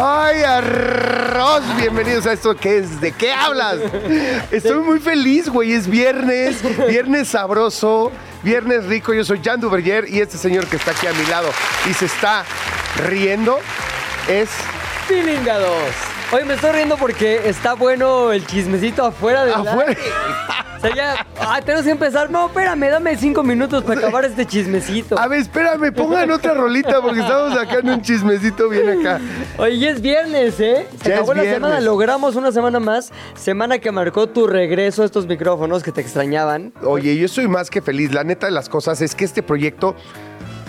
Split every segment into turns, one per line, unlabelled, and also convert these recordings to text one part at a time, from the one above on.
¡Ay, arroz! Bienvenidos a esto que es ¿De qué hablas? Estoy muy feliz, güey. Es viernes, viernes sabroso, viernes rico. Yo soy Jan Duverger y este señor que está aquí a mi lado y se está riendo es...
Pilinga 2. Hoy me estoy riendo porque está bueno el chismecito afuera de
Afuera.
O sea, ya, ah, tenemos que empezar. No, espérame, dame cinco minutos para acabar este chismecito.
A ver, espérame, pongan otra rolita porque estamos sacando un chismecito bien acá.
Oye, ya es viernes, ¿eh? Se
Ya
acabó
es
la
viernes.
semana, logramos una semana más. Semana que marcó tu regreso a estos micrófonos que te extrañaban.
Oye, yo soy más que feliz. La neta de las cosas es que este proyecto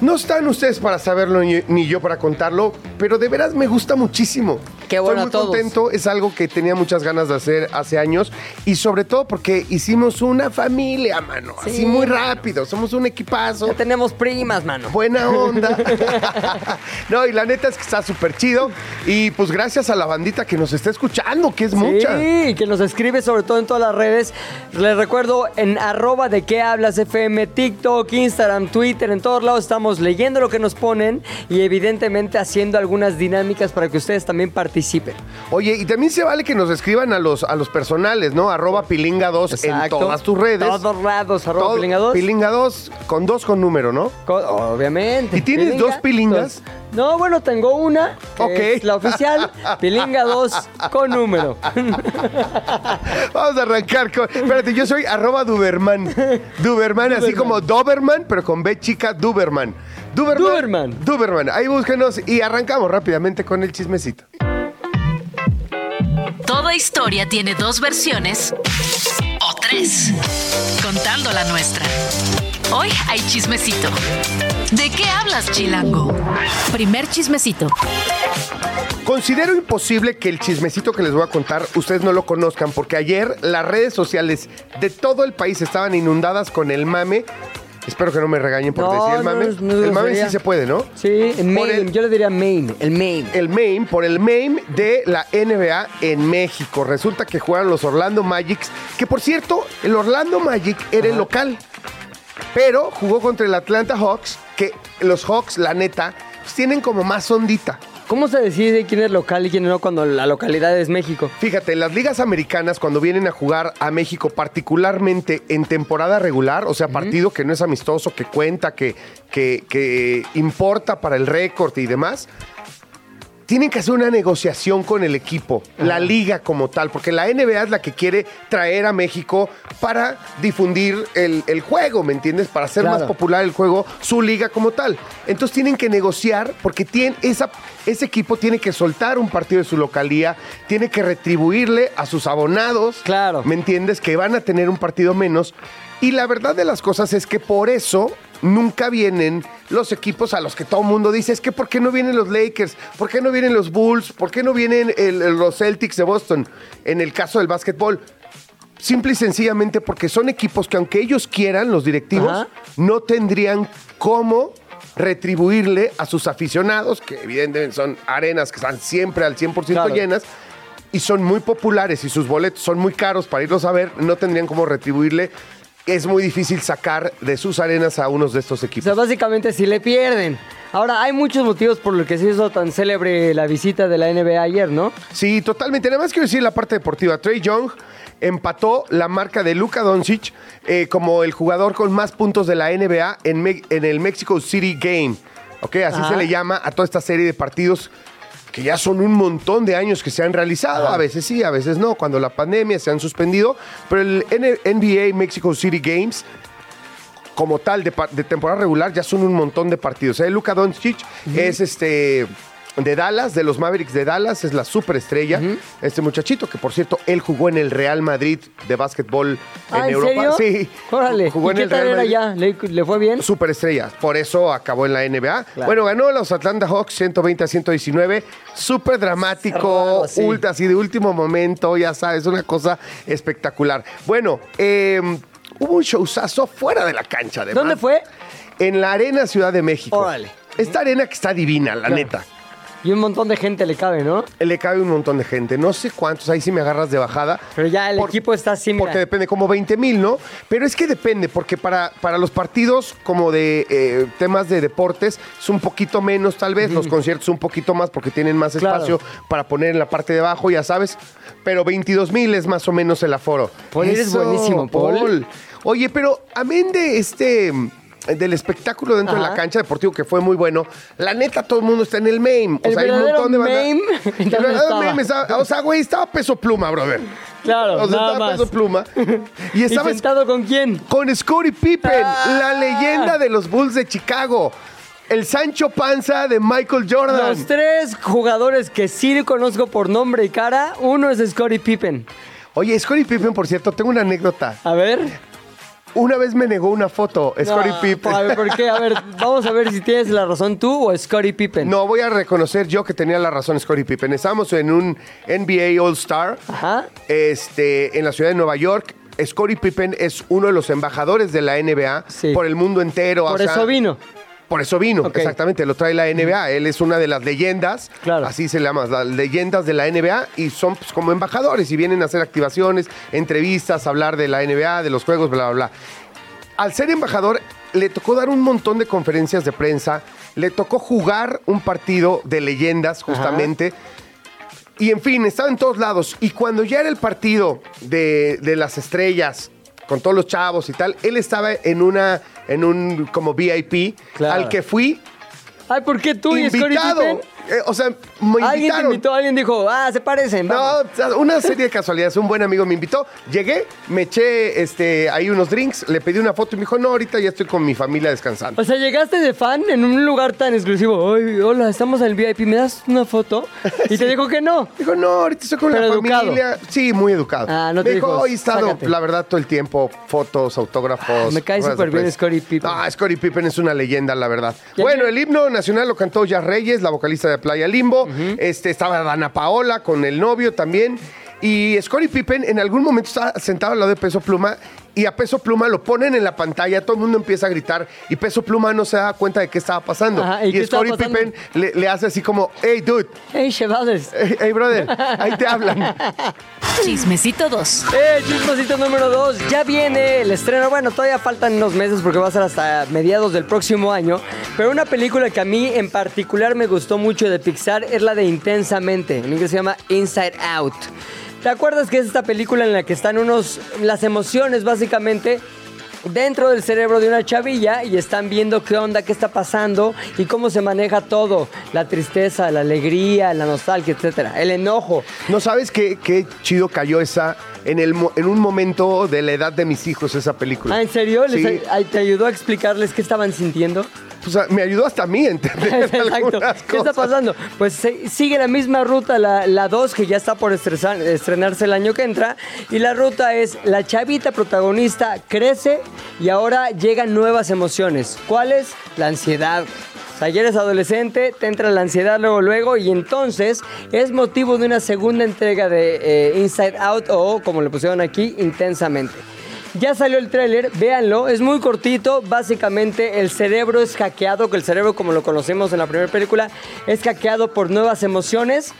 no están ustedes para saberlo ni, yo para contarlo, pero de veras me gusta muchísimo.
Qué bueno
Estoy muy
todos.
contento, es algo que tenía muchas ganas de hacer hace años y sobre todo porque hicimos una familia, mano,
Sí.
así muy rápido, somos un equipazo.
Ya tenemos primas, mano.
Buena onda. no, y la neta es que está súper chido. Y pues gracias a la bandita que nos está escuchando, que es mucha.
Sí, que nos escribe sobre todo en todas las redes. Les recuerdo en arroba de qué hablas FM, TikTok, Instagram, Twitter, en todos lados estamos leyendo lo que nos ponen y evidentemente haciendo algunas dinámicas para que ustedes también participen.
Oye, y también se vale que nos escriban a los, a los personales, ¿no? Arroba pilinga2 en
Exacto.
todas tus redes.
Todos lados, arroba
Todo-
pilinga 2.
Pilinga 2 con dos con número, ¿no?
Obviamente.
¿Y tienes dos pilingas?
dos. No, bueno, tengo una, que
Ok.
es la oficial, pilinga 2 con número.
Vamos a arrancar con. Espérate, yo soy arroba Duberman. Duberman, así como Doberman, pero con B chica, Duberman. Duberman.
Duberman.
Duberman. Ahí búsquenos y arrancamos rápidamente con el chismecito.
Toda historia tiene dos versiones o tres, contando la nuestra. Hoy hay chismecito. ¿De qué hablas, Chilango? Primer chismecito.
Considero imposible que el chismecito que les voy a contar ustedes no lo conozcan, porque ayer las redes sociales de todo el país estaban inundadas con el mame. Espero que no me regañen por
No,
decir el mame.
no, no
el mame
sería.
sí se puede, ¿no?
Sí, el
el-
yo le diría main, el main.
el MAME, por el MAME de la NBA en México. Resulta que juegan los Orlando Magics, que por cierto, el Orlando Magic era el local, pero jugó contra el Atlanta Hawks, que los Hawks, la neta, pues, tienen como más ondita.
¿Cómo se decide quién es local y quién no cuando la localidad es México?
Fíjate, las ligas americanas cuando vienen a jugar a México, particularmente en temporada regular, o sea, partido que no es amistoso, que cuenta, que, que, que importa para el récord y demás, tienen que hacer una negociación con el equipo, la liga como tal, porque la NBA es la que quiere traer a México para difundir el, el juego, ¿me entiendes? Para hacer
Claro.
más popular el juego, su liga como tal. Entonces tienen que negociar porque tienen esa, ese equipo tiene que soltar un partido de su localía, tiene que retribuirle a sus abonados,
Claro.
¿me entiendes? Que van a tener un partido menos. Y la verdad de las cosas es que por eso nunca vienen los equipos a los que todo el mundo dice, es que ¿por qué no vienen los Lakers? ¿Por qué no vienen los Bulls? ¿Por qué no vienen el- los Celtics de Boston? En el caso del básquetbol. Simple y sencillamente porque son equipos que aunque ellos quieran, los directivos,
Ajá.
no tendrían cómo retribuirle a sus aficionados, que evidentemente son arenas que están siempre al 100%
Claro.
llenas, y son muy populares y sus boletos son muy caros para irlos a ver, no tendrían cómo retribuirle. Es muy difícil sacar de sus arenas a unos de estos
O
equipos.
sea, básicamente si le pierden. Ahora, hay muchos motivos por los que se hizo tan célebre la visita de la NBA ayer, ¿no?
Sí, totalmente. Nada más quiero decir la parte deportiva. Trey Young empató la marca de Luka Doncic eh, como el jugador con más puntos de la NBA en, Me- en el Mexico City Game. ¿Ok? Así
Ajá.
se le llama a toda esta serie de partidos que ya son un montón de años que se han realizado. A veces sí, a veces no. Cuando la pandemia se han suspendido. Pero el NBA Mexico City Games como tal de temporada regular ya son un montón de partidos. ¿eh? Luka Doncic es este de Dallas, de los Mavericks de Dallas, es la superestrella. Este muchachito, que por cierto, él jugó en el Real Madrid de básquetbol
Ah,
en
¿en
Europa.
serio?
Sí.
Órale.
Jugó
¿Y
en
qué
el
tal
Real
era
Madrid.
ya? ¿Le, le fue bien?
Superestrella, por eso acabó en la NBA.
Claro.
Bueno, ganó los Atlanta Hawks 120 a 119. Súper dramático,
Cerrado, sí.
ultra, así de último momento, ya sabes, una cosa espectacular. Bueno, eh, hubo un showzazo fuera de la cancha. Además,
¿Dónde fue?
En la Arena Ciudad de México.
Órale.
Esta arena que está divina, la neta.
Y un montón de gente le cabe, ¿no?
Le cabe un montón de gente. No sé cuántos, ahí sí me agarras de bajada.
Pero ya el
Por-
equipo está así, mira.
Porque depende, como 20 mil, ¿no? Pero es que depende, porque para, para los partidos como de eh, temas de deportes es un poquito menos tal vez, los conciertos un poquito más porque tienen más
Claro.
espacio para poner en la parte de abajo, ya sabes. Pero 22 mil es más o menos el aforo.
Paul, eres buenísimo, Paul.
Oye, pero amén de este... Del espectáculo dentro de la cancha deportivo que fue muy bueno. La neta, todo el mundo está en el meme.
El
hay un montón de banda-
meme,
El
¿dónde
verdadero
estaba?
meme estaba- O sea, güey, estaba peso pluma, brother.
Claro,
O sea,
nada
estaba
más.
peso pluma. Y
¿Y
estaba
sentado con quién?
con Scottie Pippen,
Ah.
la leyenda de los Bulls de Chicago. El Sancho Panza de Michael Jordan.
Los tres jugadores que sí conozco por nombre y cara, uno es Scottie Pippen.
Oye, Scottie Pippen, por cierto, tengo una anécdota.
A ver.
Una vez me negó una foto, Scottie
Ah,
Pippen.
A ver, ¿por qué? A ver, vamos a ver si tienes la razón tú o Scottie Pippen.
No, voy a reconocer yo que tenía la razón Scottie Pippen. Estábamos en un NBA All Star
Ajá.
este, en la ciudad de Nueva York. Scottie Pippen es uno de los embajadores de la NBA
Sí.
por el mundo entero. o
Por
sea,
eso vino.
Por eso vino, exactamente, lo trae la NBA. Él es una de las leyendas,
Claro.
así se le llama, las leyendas de la NBA y son pues, como embajadores y vienen a hacer activaciones, entrevistas, hablar de la NBA, de los juegos, bla, bla, bla. Al ser embajador, le tocó dar un montón de conferencias de prensa, le tocó jugar un partido de leyendas, justamente. Y en fin, estaba en todos lados. Y cuando ya era el partido de, de las estrellas, con todos los chavos y tal, él estaba en una, en un como VIP,
Claro.
al que fui
Ay, ¿por qué tú y Scottie
invitado.
Pippen?
Eh, o sea, me
Alguien te
invitaron.
invitó, alguien dijo, ah, se parecen.
No,
vamos.
o sea, una serie de casualidades. Un buen amigo me invitó. Llegué, me eché este, ahí unos drinks, le pedí una foto y me dijo, no, ahorita ya estoy con mi familia descansando.
O sea, llegaste de fan en un lugar tan exclusivo. Ay, hola, estamos en el VIP, ¿me das una foto? Y te dijo que no.
Dijo, no, ahorita estoy con
Pero
la
educado.
familia. Sí, muy educado.
Ah, no te
me dijo,
dijo,
hoy he estado,
sácate.
la verdad, todo el tiempo, fotos, autógrafos.
Ah, me cae
ruedas de
súper bien
prensa.
Scottie Pippen.
Ah, Scottie Pippen es una leyenda, la verdad.
Ya
Bueno, el himno nacional lo cantó Jazz Reyes, la vocalista de Playa Limbo. este, estaba Dana Paola con el novio también. Y Scottie Pippen en algún momento estaba sentado al lado de Peso Pluma y a Peso Pluma lo ponen en la pantalla, todo el mundo empieza a gritar y Peso Pluma no se da cuenta de qué estaba pasando.
Ajá, ¿y
Scottie? Pippen le, le hace así como, hey dude,
Hey, chavales.
hey, hey, brother, ahí te hablan.
Chismecito 2.
Eh, chismosito número 2. Ya viene el estreno. Bueno, todavía faltan unos meses porque va a ser hasta mediados del próximo año. Pero una película que a mí en particular me gustó mucho de Pixar es la de Intensamente. En inglés se llama Inside Out. ¿Te acuerdas que es esta película en la que están unos. las emociones básicamente dentro del cerebro de una chavilla y están viendo qué onda, qué está pasando y cómo se maneja todo. La tristeza, la alegría, la nostalgia, etcétera. El enojo.
¿No sabes qué, qué chido cayó esa en, el, en un momento de la edad de mis hijos esa película?
Ah, ¿en serio? ¿Les
Sí.
¿Te ayudó a explicarles qué estaban sintiendo?
Sea, me ayudó hasta a mí a entender
Exacto. ¿Qué está pasando? Pues se- sigue la misma ruta, la 2, que ya está por estresar- estrenarse el año que entra. Y la ruta es, la chavita protagonista crece y ahora llegan nuevas emociones. ¿Cuáles? La ansiedad. O sea, ya eres adolescente, te entra la ansiedad luego, luego, y entonces es motivo de una segunda entrega de eh, Inside Out o, como le pusieron aquí, Intensamente. Ya salió el tráiler, véanlo, es muy cortito, básicamente el cerebro es hackeado, que el cerebro como lo conocemos en la primera película, es hackeado por nuevas emociones,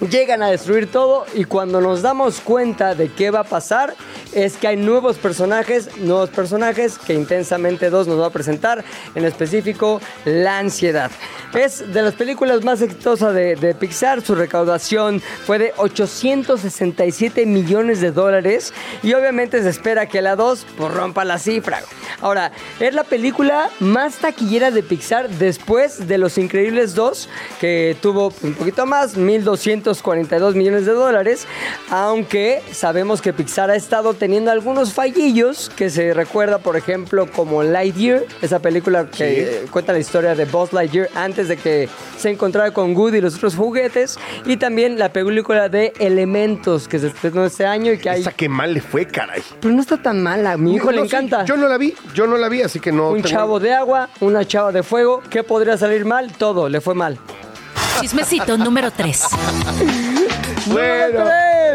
llegan a destruir todo y cuando nos damos cuenta de qué va a pasar es que hay nuevos personajes, nuevos personajes que intensamente 2 nos va a presentar, en específico la ansiedad. Es de las películas más exitosas de, Pixar, su recaudación fue de 867 millones de dólares y obviamente se espera que la 2 pues, rompa la cifra. Ahora, es la película más taquillera de Pixar después de Los Increíbles 2, que tuvo un poquito más, 1.242 millones de dólares, aunque sabemos que Pixar ha estado teniendo algunos fallillos que se recuerda, por ejemplo, como Lightyear, esa película que
Sí.
cuenta la historia de Buzz Lightyear antes de que se encontrara con Woody y los otros juguetes. Y también la película de Elementos que se estrenó este año y que hay...
Esa que mal le fue, caray.
Pero no está tan mala, a mi hijo le
No, sí,
encanta.
yo no la vi, yo no la vi, así que no.
Un
tengo-
chavo de agua, una chava de fuego. ¿Qué podría salir mal? Todo, le fue mal.
Chismecito número 3.
Bueno,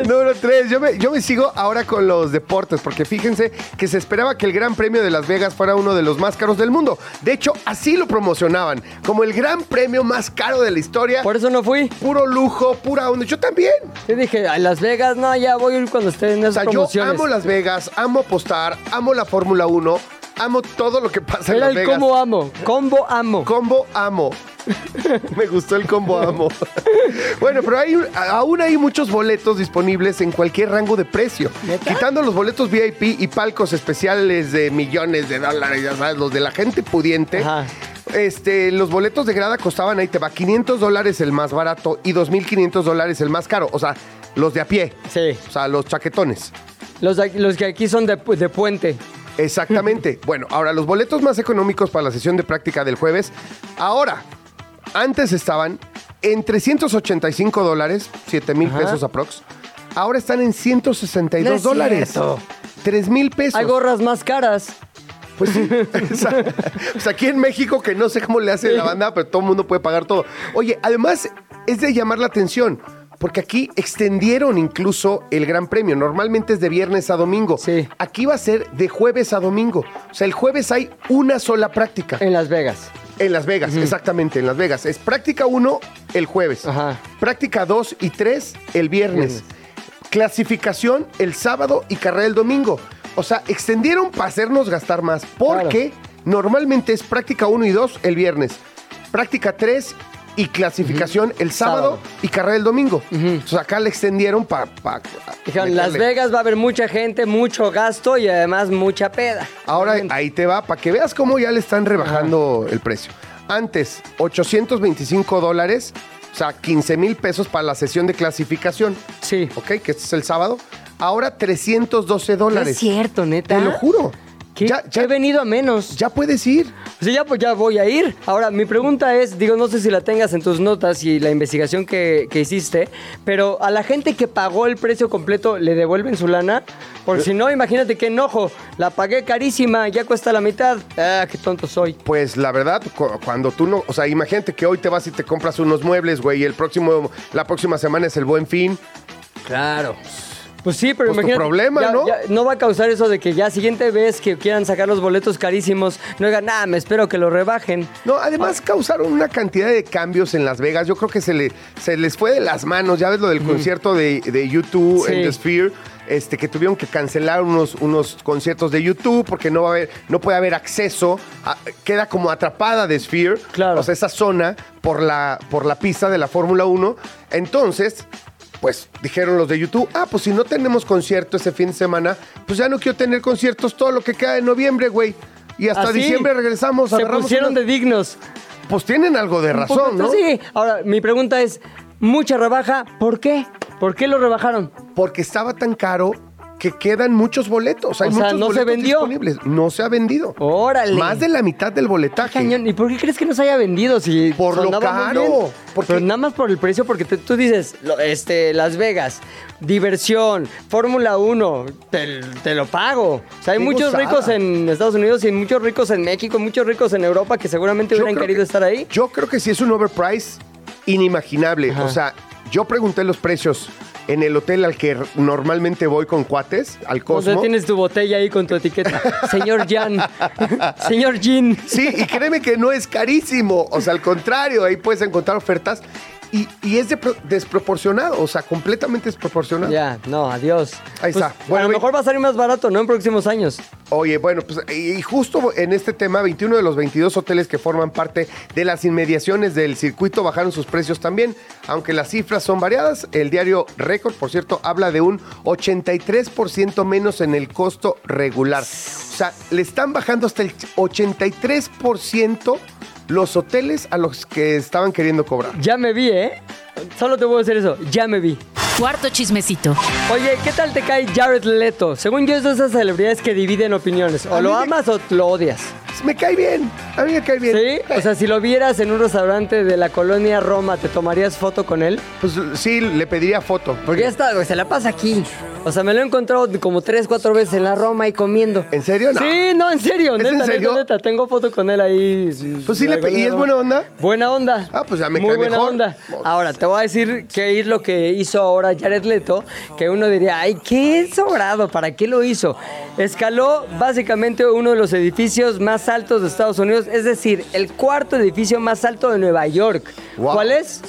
número 3. Yo me, yo me sigo ahora con los deportes, porque fíjense que se esperaba que el Gran Premio de Las Vegas fuera uno de los más caros del mundo. De hecho, así lo promocionaban, como el Gran Premio más caro de la historia.
Por eso no fui.
Puro lujo, pura onda. Yo también.
Yo dije, a Las Vegas, no, ya voy a ir cuando estén en
O
esas
sea, yo
promociones.
amo Las Vegas, amo apostar, amo la Fórmula 1, amo todo lo que pasa en
Era
Las
el
Vegas.
combo amo. Combo amo.
Combo amo. Me gustó el combo amo. bueno, pero hay, aún hay muchos boletos disponibles en cualquier rango de precio.
¿Neta?
Quitando los boletos VIP y palcos especiales de millones de dólares, ya sabes, los de la gente pudiente.
Ajá.
Este, los boletos de grada costaban, ahí te va, 500 dólares el más barato y 2.500 dólares el más caro. O sea, los de a pie.
Sí.
O sea, los chaquetones.
Los, de los que aquí son de puente.
Exactamente. bueno, ahora los boletos más económicos para la sesión de práctica del jueves, ahora, antes estaban en 385 dólares, 7 mil
Ajá.
pesos aprox. Ahora están en 162
No es
dólares.
cierto.
3 mil pesos.
Hay gorras más caras.
Pues sí. O sea, o sea, aquí en México, que no sé cómo le hace la banda, pero todo el mundo puede pagar todo. Oye, además es de llamar la atención. Porque aquí extendieron incluso el Gran Premio. Normalmente es de viernes a domingo.
Sí.
Aquí va a ser de jueves a domingo. O sea, el jueves hay una sola práctica.
En Las Vegas.
En Las Vegas, exactamente, en Las Vegas. Es práctica 1 el jueves.
Ajá.
Práctica 2 y 3 el viernes. Clasificación el sábado y carrera el domingo. O sea, extendieron para hacernos gastar más. Porque normalmente es práctica 1 y 2 el viernes. Práctica 3 y clasificación el sábado,
Sábado.
y carrera el domingo. Entonces acá le extendieron para...
Dijeron, Las Vegas va a haber mucha gente, mucho gasto y además mucha peda.
Ahora ahí te va, para que veas cómo ya le están rebajando el precio. Antes, 825 dólares, o sea, 15 mil pesos para la sesión de clasificación,
Sí.
¿ok? Que este es el sábado. Ahora 312
No
dólares.
es cierto, neta.
Te lo juro. Ya, ya,
he venido a menos.
ya puedes ir.
Sí, ya, pues ya voy a ir. Ahora, mi pregunta es, digo, no sé si la tengas en tus notas y la investigación que, que hiciste, pero a la gente que pagó el precio completo, ¿le devuelven su lana? Porque si no, imagínate qué enojo. La pagué carísima, ya cuesta la mitad. Ah, qué tonto soy.
Pues la verdad, cu- cuando tú no, o sea, imagínate que hoy te vas y te compras unos muebles, güey, y el próximo, la próxima semana es el buen fin.
Claro. Pues sí, pero
Pues tu
imagínate.
problema,
ya-
¿no?
ya no va a causar eso de que ya siguiente vez que quieran sacar los boletos carísimos, no digan, nada, me espero que lo rebajen.
No, además causaron una cantidad de cambios en Las Vegas. Yo creo que se, le, se les fue de las manos. Ya ves lo del concierto de, de YouTube
Sí.
en The Sphere. Este, que tuvieron que cancelar unos, unos conciertos de YouTube porque no va a haber, no puede haber acceso. a- queda como atrapada The Sphere.
Claro.
O sea, esa zona por la, por la pista de la Fórmula 1. Entonces, pues dijeron los de YouTube, ah, pues si no tenemos concierto ese fin de semana, pues ya no quiero tener conciertos todo lo que queda de noviembre, güey. Y hasta
Así,
diciembre regresamos.
Se pusieron
una-
de dignos.
pues tienen algo de razón, ¿no?
Sí. Ahora, mi pregunta es, mucha rebaja, ¿por qué? ¿Por qué lo rebajaron?
Porque estaba tan caro que quedan muchos boletos. Hay
O sea,
muchos
¿no se
boletos
vendió?
disponibles. No se ha vendido.
Órale.
Más de la mitad del boletaje.
Cañón. ¿Y por qué crees que no se haya vendido? Si
Por lo caro. Porque-
Pero nada más por el precio, porque te- tú dices, lo- este, Las Vegas, diversión, Fórmula 1, te, te lo pago. O sea, hay
Qué
muchos
gozada.
ricos en Estados Unidos y muchos ricos en México, muchos ricos en Europa que seguramente
Yo
hubieran querido
que-
estar ahí.
Yo creo que sí es un overprice inimaginable.
Ajá.
O sea, yo pregunté los precios en el hotel al que normalmente voy con cuates, al
O sea,
Cosmo.
tienes tu botella ahí con tu etiqueta. Señor Jan. Señor Jean.
Sí, y créeme que no es carísimo. O sea, al contrario, ahí puedes encontrar ofertas. Y, y es de- desproporcionado, o sea, completamente desproporcionado.
Ya, no, adiós.
Ahí está.
Pues,
Bueno,
a lo mejor va a salir más barato, ¿no? En próximos años.
Oye, bueno, pues y justo en este tema, 21 de los 22 hoteles que forman parte de las inmediaciones del circuito bajaron sus precios también, aunque las cifras son variadas. El diario Record, por cierto, habla de un 83% menos en el costo regular. O sea, le están bajando hasta el 83% los hoteles a los que estaban queriendo cobrar.
Ya me vi, ¿eh? Solo te puedo decir eso, ya me vi.
Cuarto chismecito.
Oye, ¿qué tal te cae Jared Leto? Según yo es de esas celebridades que dividen opiniones. O
A mí
lo
me-
amas o lo odias.
Me cae bien. A mí me cae bien.
¿Sí? O sea, si lo vieras en un restaurante de la colonia Roma, ¿te tomarías foto con él?
Pues sí, le pediría foto.
Porque ya está, güey, se la pasa aquí. O sea, me lo he encontrado como tres, cuatro veces en la Roma y comiendo.
¿En serio? No.
Sí, no, en serio,
¿Es
neta,
en
neta,
serio?
neta. Tengo foto con él ahí.
Pues sí, le pe- ¿y es buena onda?
Buena onda.
Ah, pues ya me
Muy
cae
buena
mejor.
onda. Ahora, te voy a decir que es lo que hizo ahora Jared Leto, que uno diría, ay, qué sobrado, ¿para qué lo hizo? Escaló básicamente uno de los edificios más altos de Estados Unidos, es decir, el cuarto edificio más alto de Nueva York.
Wow.
¿Cuál es?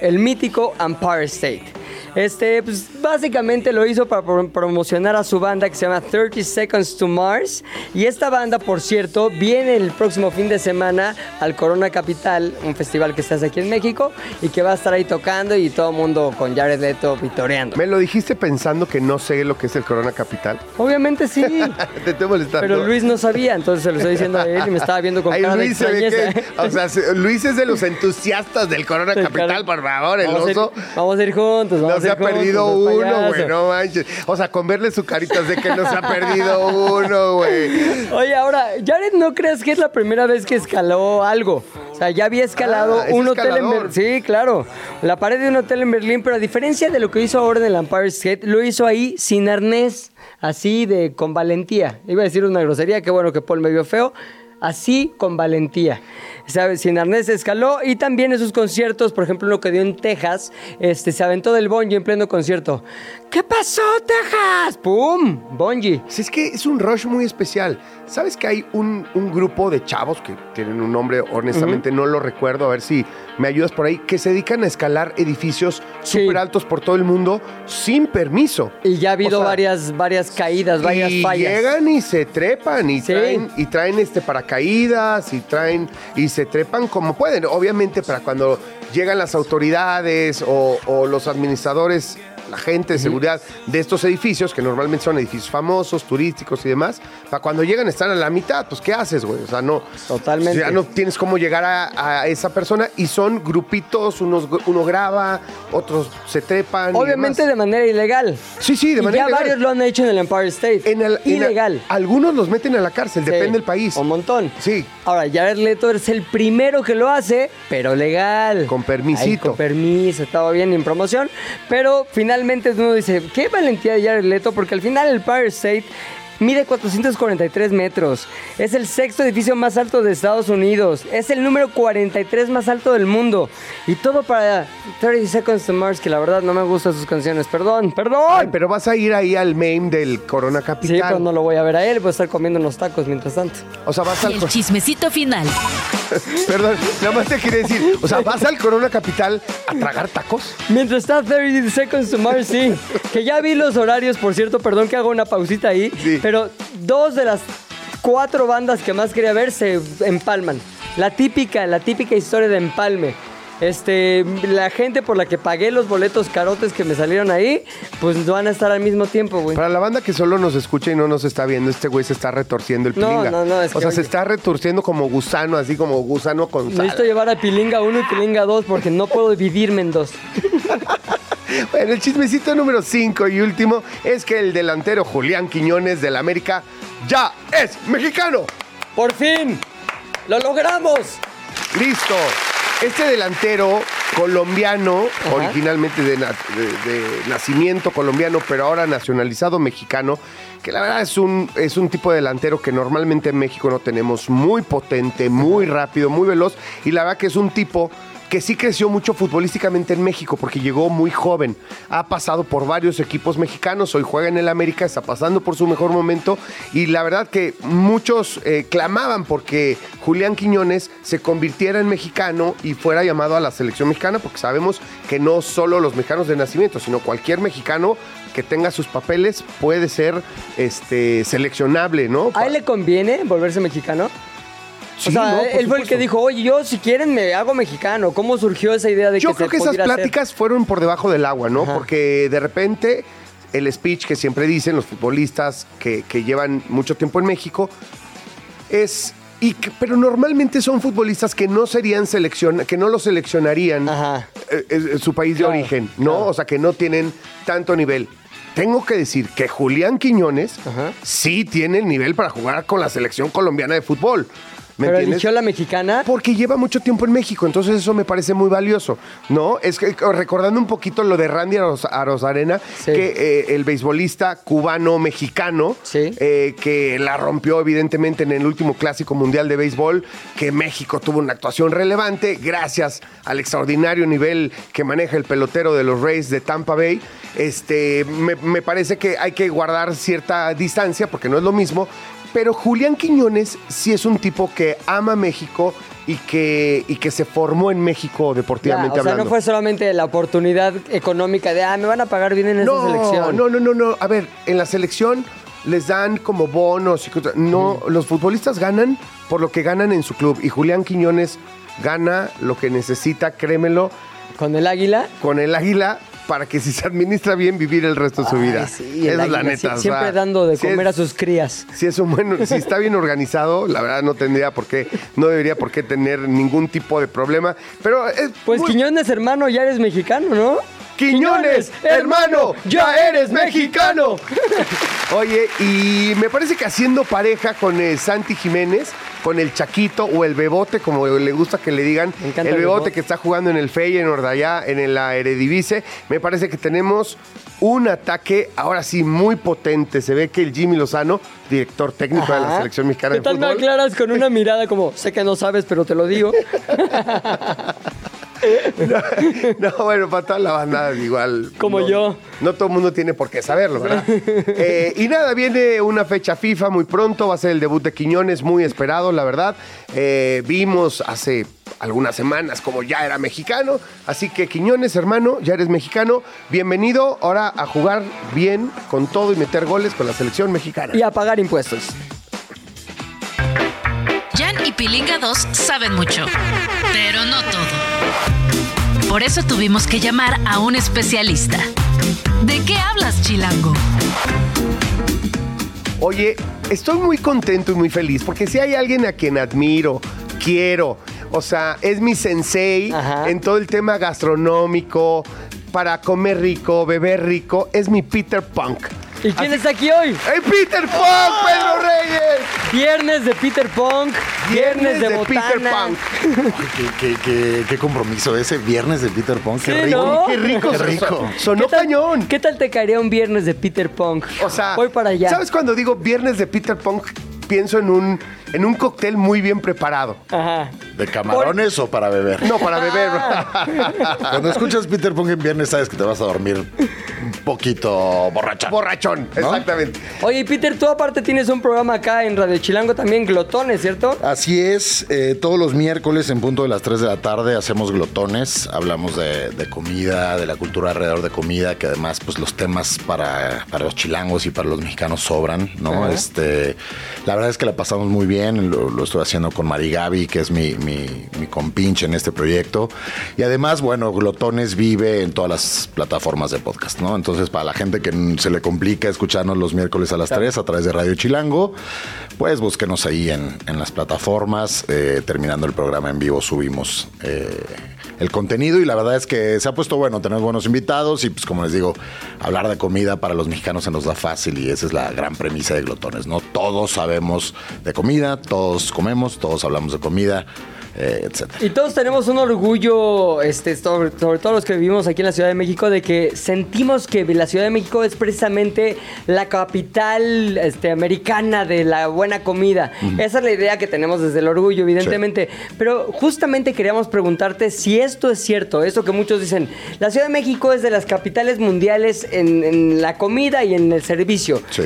El mítico Empire State. Este, pues básicamente lo hizo para pro- promocionar a su banda que se llama 30 Seconds to Mars. Y esta banda, por cierto, viene el próximo fin de semana al Corona Capital, un festival que se hace aquí en México y que va a estar ahí tocando y todo el mundo con Jared Leto vitoreando.
Me lo dijiste pensando que no sé lo que es el Corona Capital.
Obviamente sí.
Te estoy molestando.
Pero Luis no sabía, entonces se lo estoy diciendo a él y me estaba viendo con
Ay,
cara
Luis,
de
se ve
extrañeza.
que, o sea, se- Luis es de los entusiastas del Corona Capital, por favor, el
vamos, a ir,
oso.
vamos a ir juntos. Vamos
No se ha perdido uno, güey, no manches. O sea, con verle su carita sé que no se ha perdido uno, güey.
Oye, ahora, Jared, ¿no crees que es la primera vez que escaló algo? O sea, ya había escalado
Ah,
un hotel en. Berlín. Sí, claro. La pared de un hotel en Berlín, pero a diferencia de lo que hizo ahora en el Empire State, lo hizo ahí sin arnés, así de con valentía. Iba a decir una grosería, qué bueno que Paul me vio feo. Así con valentía. ¿Sabes? Sin arnés escaló y también en sus conciertos, por ejemplo, lo que dio en Texas, este, se aventó del bungee en pleno concierto. ¿Qué pasó, Texas? ¡Pum! Bungee.
Sí, es que es un rush muy especial. ¿Sabes que hay un, un grupo de chavos que tienen un nombre, honestamente no lo recuerdo, a ver si me ayudas por ahí, que se dedican a escalar edificios
Sí.
súper altos por todo el mundo sin permiso?
Y ya ha habido
O sea,
varias, varias caídas, varias
y
fallas.
llegan y se trepan y
Sí.
traen y traen este paracaídas y traen y se trepan como pueden. Obviamente para cuando llegan las autoridades o, o los administradores, la gente de seguridad de estos edificios, que normalmente son edificios famosos, turísticos y demás, para cuando llegan están a la mitad, pues ¿qué haces, güey? O sea, no.
Totalmente.
Ya no tienes cómo llegar a, a esa persona y son grupitos, unos, uno graba, otros se trepan. y
Obviamente
demás.
de manera ilegal.
Sí, sí, de
Y
manera
ya
ilegal.
varios lo han hecho en el Empire State.
En el- en
ilegal.
algunos los meten a la cárcel,
Sí,
depende del país.
Un montón.
Sí.
Ahora, Jared Leto es el primero que lo hace, pero legal.
Con permisito.
Ay, con permiso, estaba bien en promoción. Pero finalmente uno dice, qué valentía de Jared Leto, porque al final el Empire State mide 443 metros. Es el sexto edificio más alto de Estados Unidos. Es el número 43 más alto del mundo. Y todo para 30 Seconds to Mars, que la verdad no me gustan sus canciones. Perdón, perdón.
Ay, pero vas a ir ahí al main del Corona
Sí,
Capital.
pero no lo voy a ver a él, voy a estar comiendo unos tacos mientras tanto.
O sea, vas
Y
al.
el chismecito final.
Perdón, nada más te quería decir. O sea, vas al Corona Capital a tragar tacos.
Mientras está 30 Seconds to Mars, sí. Que ya vi los horarios, por cierto, perdón que hago una pausita ahí.
Sí.
Pero dos de las cuatro bandas que más quería ver se empalman. La típica, la típica historia de empalme. Este, la gente por la que pagué los boletos carotes que me salieron ahí, pues van a estar al mismo tiempo, güey.
Para la banda que solo nos escucha y no nos está viendo, este güey se está retorciendo el
No,
pilinga.
no, no, es
O
que,
sea, se está retorciendo como gusano, así como gusano con sal.
Necesito llevar a Pilinga 1 y Pilinga 2 porque no puedo dividirme en dos.
Bueno, el chismecito número 5 y último es que el delantero Julián Quiñones del América ya es mexicano.
¡Por fin! ¡Lo logramos!
Listo. Este delantero colombiano,
Ajá.
originalmente de, na- de- de nacimiento colombiano, pero ahora nacionalizado mexicano, que la verdad es un, es un tipo de delantero que normalmente en México no tenemos, muy potente, muy rápido, muy veloz, y la verdad que es un tipo que sí creció mucho futbolísticamente en México porque llegó muy joven. Ha pasado por varios equipos mexicanos, hoy juega en el América, está pasando por su mejor momento y la verdad que muchos eh, clamaban porque Julián Quiñones se convirtiera en mexicano y fuera llamado a la selección mexicana porque sabemos que no solo los mexicanos de nacimiento, sino cualquier mexicano que tenga sus papeles puede ser este, seleccionable, ¿no?
¿A él le conviene volverse mexicano?
Sí,
o sea,
no,
él fue el que dijo, oye, yo si quieren me hago mexicano. ¿Cómo surgió esa idea de
Yo
que
creo
se
que esas
hacer?
pláticas fueron por debajo del agua, ¿no?
Ajá.
Porque de repente el speech que siempre dicen los futbolistas que, que llevan mucho tiempo en México es. Y que- pero normalmente son futbolistas que no serían seleccion, que no lo seleccionarían
Ajá.
eh, su país
Claro,
de origen, ¿no?
claro.
O sea, que no tienen tanto nivel. Tengo que decir que Julián Quiñones
Ajá.
sí tiene el nivel para jugar con la selección colombiana de fútbol. ¿Me
Pero
entiendes?
eligió la mexicana.
Porque lleva mucho tiempo en México, entonces eso me parece muy valioso, ¿no? Es que recordando un poquito lo de Randy Aros- Arozarena,
Sí.
que eh, el beisbolista cubano-mexicano,
Sí.
eh, que la rompió evidentemente en el último clásico mundial de béisbol, que México tuvo una actuación relevante gracias al extraordinario nivel que maneja el pelotero de los Rays de Tampa Bay. Este, me, me parece que hay que guardar cierta distancia porque no es lo mismo. Pero Julián Quiñones sí es un tipo que ama México y que, y que se formó en México
Ya,
deportivamente
o sea,
hablando.
no fue solamente la oportunidad económica de, ah, me van a pagar bien en esa
no,
selección.
no, no, no, no. A ver, en la selección les dan como bonos y cosas. No, los futbolistas ganan por lo que ganan en su club. Y Julián Quiñones gana lo que necesita, créemelo,
Con el águila.
con el águila para que si se administra bien vivir el resto de su vida.
Sí,
Esa es la neta. o
siempre
sea,
dando de
si
comer
es-
a sus crías.
Si es un buen, si está bien organizado, la verdad no tendría por qué, no debería por qué tener ningún tipo de problema. Pero es
Pues
muy-
Quiñones, hermano, ya eres mexicano, ¿no?
Quiñones, hermano, ya eres mexicano. Oye, y me parece que haciendo pareja con eh, Santi Jiménez, con el Chaquito o el Bebote, como le gusta que le digan,
Me
el
el
Bebote que está jugando en el Feyenoord allá en la Eredivisie, me parece que tenemos un ataque ahora sí muy potente. Se ve que el Jimmy Lozano, director técnico de la selección mexicana
¿Qué
de
tal me
fútbol,
aclaras con una mirada como, sé que no sabes, pero te lo digo?
No, bueno, para toda la banda igual.
Como
no-
yo.
No todo el mundo tiene por qué saberlo, ¿verdad? Eh, y nada, viene una fecha FIFA muy pronto, va a ser el debut de Quiñones, muy esperado, la verdad. Eh, vimos hace algunas semanas como ya era mexicano, así que Quiñones, hermano, ya eres mexicano, bienvenido ahora a jugar bien con todo y meter goles con la selección mexicana.
Y a pagar impuestos.
Pilinga 2 saben mucho, pero no todo. Por eso tuvimos que llamar a un especialista. ¿De qué hablas, Chilango?
Oye, estoy muy contento y muy feliz porque si hay alguien a quien admiro, quiero, o sea, es mi sensei
Ajá.
en todo el tema gastronómico, para comer rico, beber rico, es mi Peter Punk.
¿Y quién
Así-
está aquí hoy?
¡Hey, Peter Punk, Pedro Reyes!
Viernes de Peter Punk, viernes, de,
Peter
botana.
Punk.
Qué, qué- qué- qué compromiso ese viernes de Peter Punk. Qué
Sí,
rico.
¿no?
Qué rico,
Qué rico.
Sonó
¿Qué tal-
cañón.
¿Qué tal te caería un viernes de Peter Punk?
O sea,
voy para allá.
¿sabes cuando digo viernes de Peter Punk? Pienso en un, en un cóctel muy bien preparado.
Ajá.
¿De camarones o para beber?
No, para beber.
Cuando escuchas Peter Punk en viernes sabes que te vas a dormir un poquito borracha.
Borrachón, exactamente.
Oye, Peter, tú aparte tienes un programa acá en Radio Chilango también, Glotones, ¿cierto?
Así es, eh, todos los miércoles en punto de las 3 de la tarde hacemos glotones, hablamos de, de comida, de la cultura alrededor de comida, que además pues los temas para, para los chilangos y para los mexicanos sobran, ¿no? Este, la verdad es que la pasamos muy bien, lo, lo estoy haciendo con Mari Gaby, que es mi, mi, mi compinche en este proyecto, y además, bueno, Glotones vive en todas las plataformas de podcast, ¿no? Entonces, para la gente que se le complica escucharnos los miércoles a las 3 a través de Radio Chilango, pues búsquenos ahí en, en las plataformas. Eh, terminando el programa en vivo subimos eh, el contenido y la verdad es que se ha puesto bueno, tenemos buenos invitados y pues como les digo, hablar de comida para los mexicanos se nos da fácil y esa es la gran premisa de Glotones, ¿no? Todos sabemos de comida, todos comemos, todos hablamos de comida, eh, etcétera.
Y todos tenemos un orgullo, este, sobre, sobre todo los que vivimos aquí en la Ciudad de México, de que sentimos que la Ciudad de México es precisamente la capital este, americana de la buena comida. Esa es la idea que tenemos desde el orgullo, evidentemente. Pero justamente queríamos preguntarte si esto es cierto, esto que muchos dicen, la Ciudad de México es de las capitales mundiales en, en la comida y en el servicio.
Sí.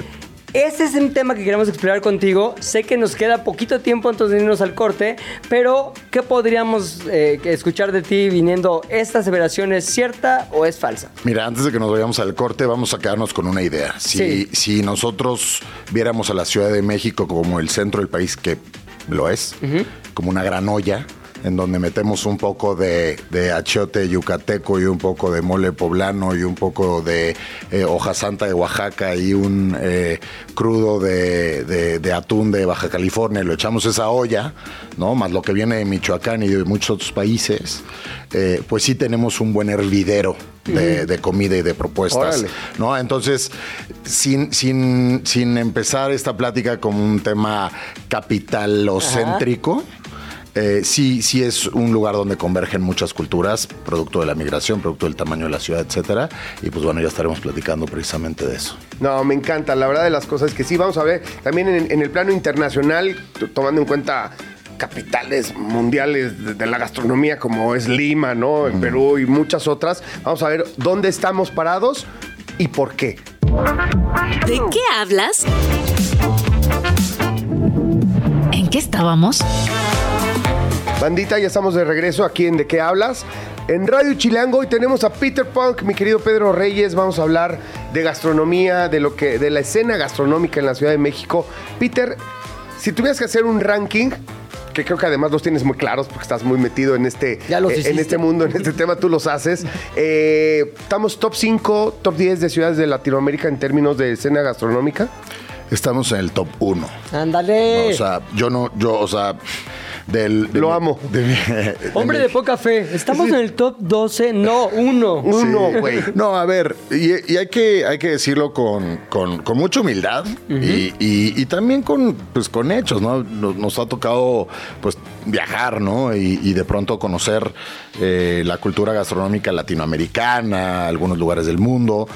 Ese es un tema que queremos explorar contigo. Sé que nos queda poquito tiempo antes de irnos al corte, pero ¿qué podríamos eh, escuchar de ti viniendo? ¿Esta aseveración es cierta o es falsa?
Mira, antes de que nos vayamos al corte, vamos a quedarnos con una idea. Si,
Sí.
si nosotros viéramos a la Ciudad de México como el centro del país, que lo es, como una gran olla, en donde metemos un poco de, de achiote yucateco y un poco de mole poblano y un poco de eh, hoja santa de Oaxaca y un eh, crudo de, de- de atún de Baja California, lo echamos esa olla, ¿no? Más lo que viene de Michoacán y de muchos otros países, eh, pues sí tenemos un buen hervidero de, de comida y de propuestas.
Órale.
¿no? Entonces, sin, sin, sin empezar esta plática como un tema capitalocéntrico, eh, sí, sí es un lugar donde convergen muchas culturas, producto de la migración, producto del tamaño de la ciudad, etcétera. Y pues bueno, ya estaremos platicando precisamente de eso.
No, me encanta. La verdad de las cosas es que sí, vamos a ver también en, en el plano internacional, tomando en cuenta capitales mundiales de, de la gastronomía como es Lima, ¿no? En Perú y muchas otras. Vamos a ver dónde estamos parados y por qué.
¿De qué hablas? ¿En qué estábamos?
Bandita, ya estamos de regreso aquí en De qué hablas. En Radio Chilango hoy tenemos a Peter Punk, mi querido Pedro Reyes. Vamos a hablar de gastronomía, de lo que, de la escena gastronómica en la Ciudad de México. Peter, si tuvieras que hacer un ranking, que creo que además los tienes muy claros porque estás muy metido en este,
Ya los
eh, en este mundo, en este tema, tú los haces. Eh, estamos top 5, top 10 de ciudades de Latinoamérica en términos de escena gastronómica.
Estamos en el top 1.
Ándale.
O sea, yo no, yo, o sea, del. de
Lo
mi-
amo.
de mi- de
Hombre
mi-
de poca fe. Estamos en el top 12, no, uno.
Uno, güey.
No, a ver, y, y hay, que, hay que decirlo con, con- con mucha humildad y, y- y también con, pues, con hechos, ¿no? Nos, nos ha tocado pues, viajar, ¿no? Y, y de pronto conocer eh, la cultura gastronómica latinoamericana, algunos lugares del mundo.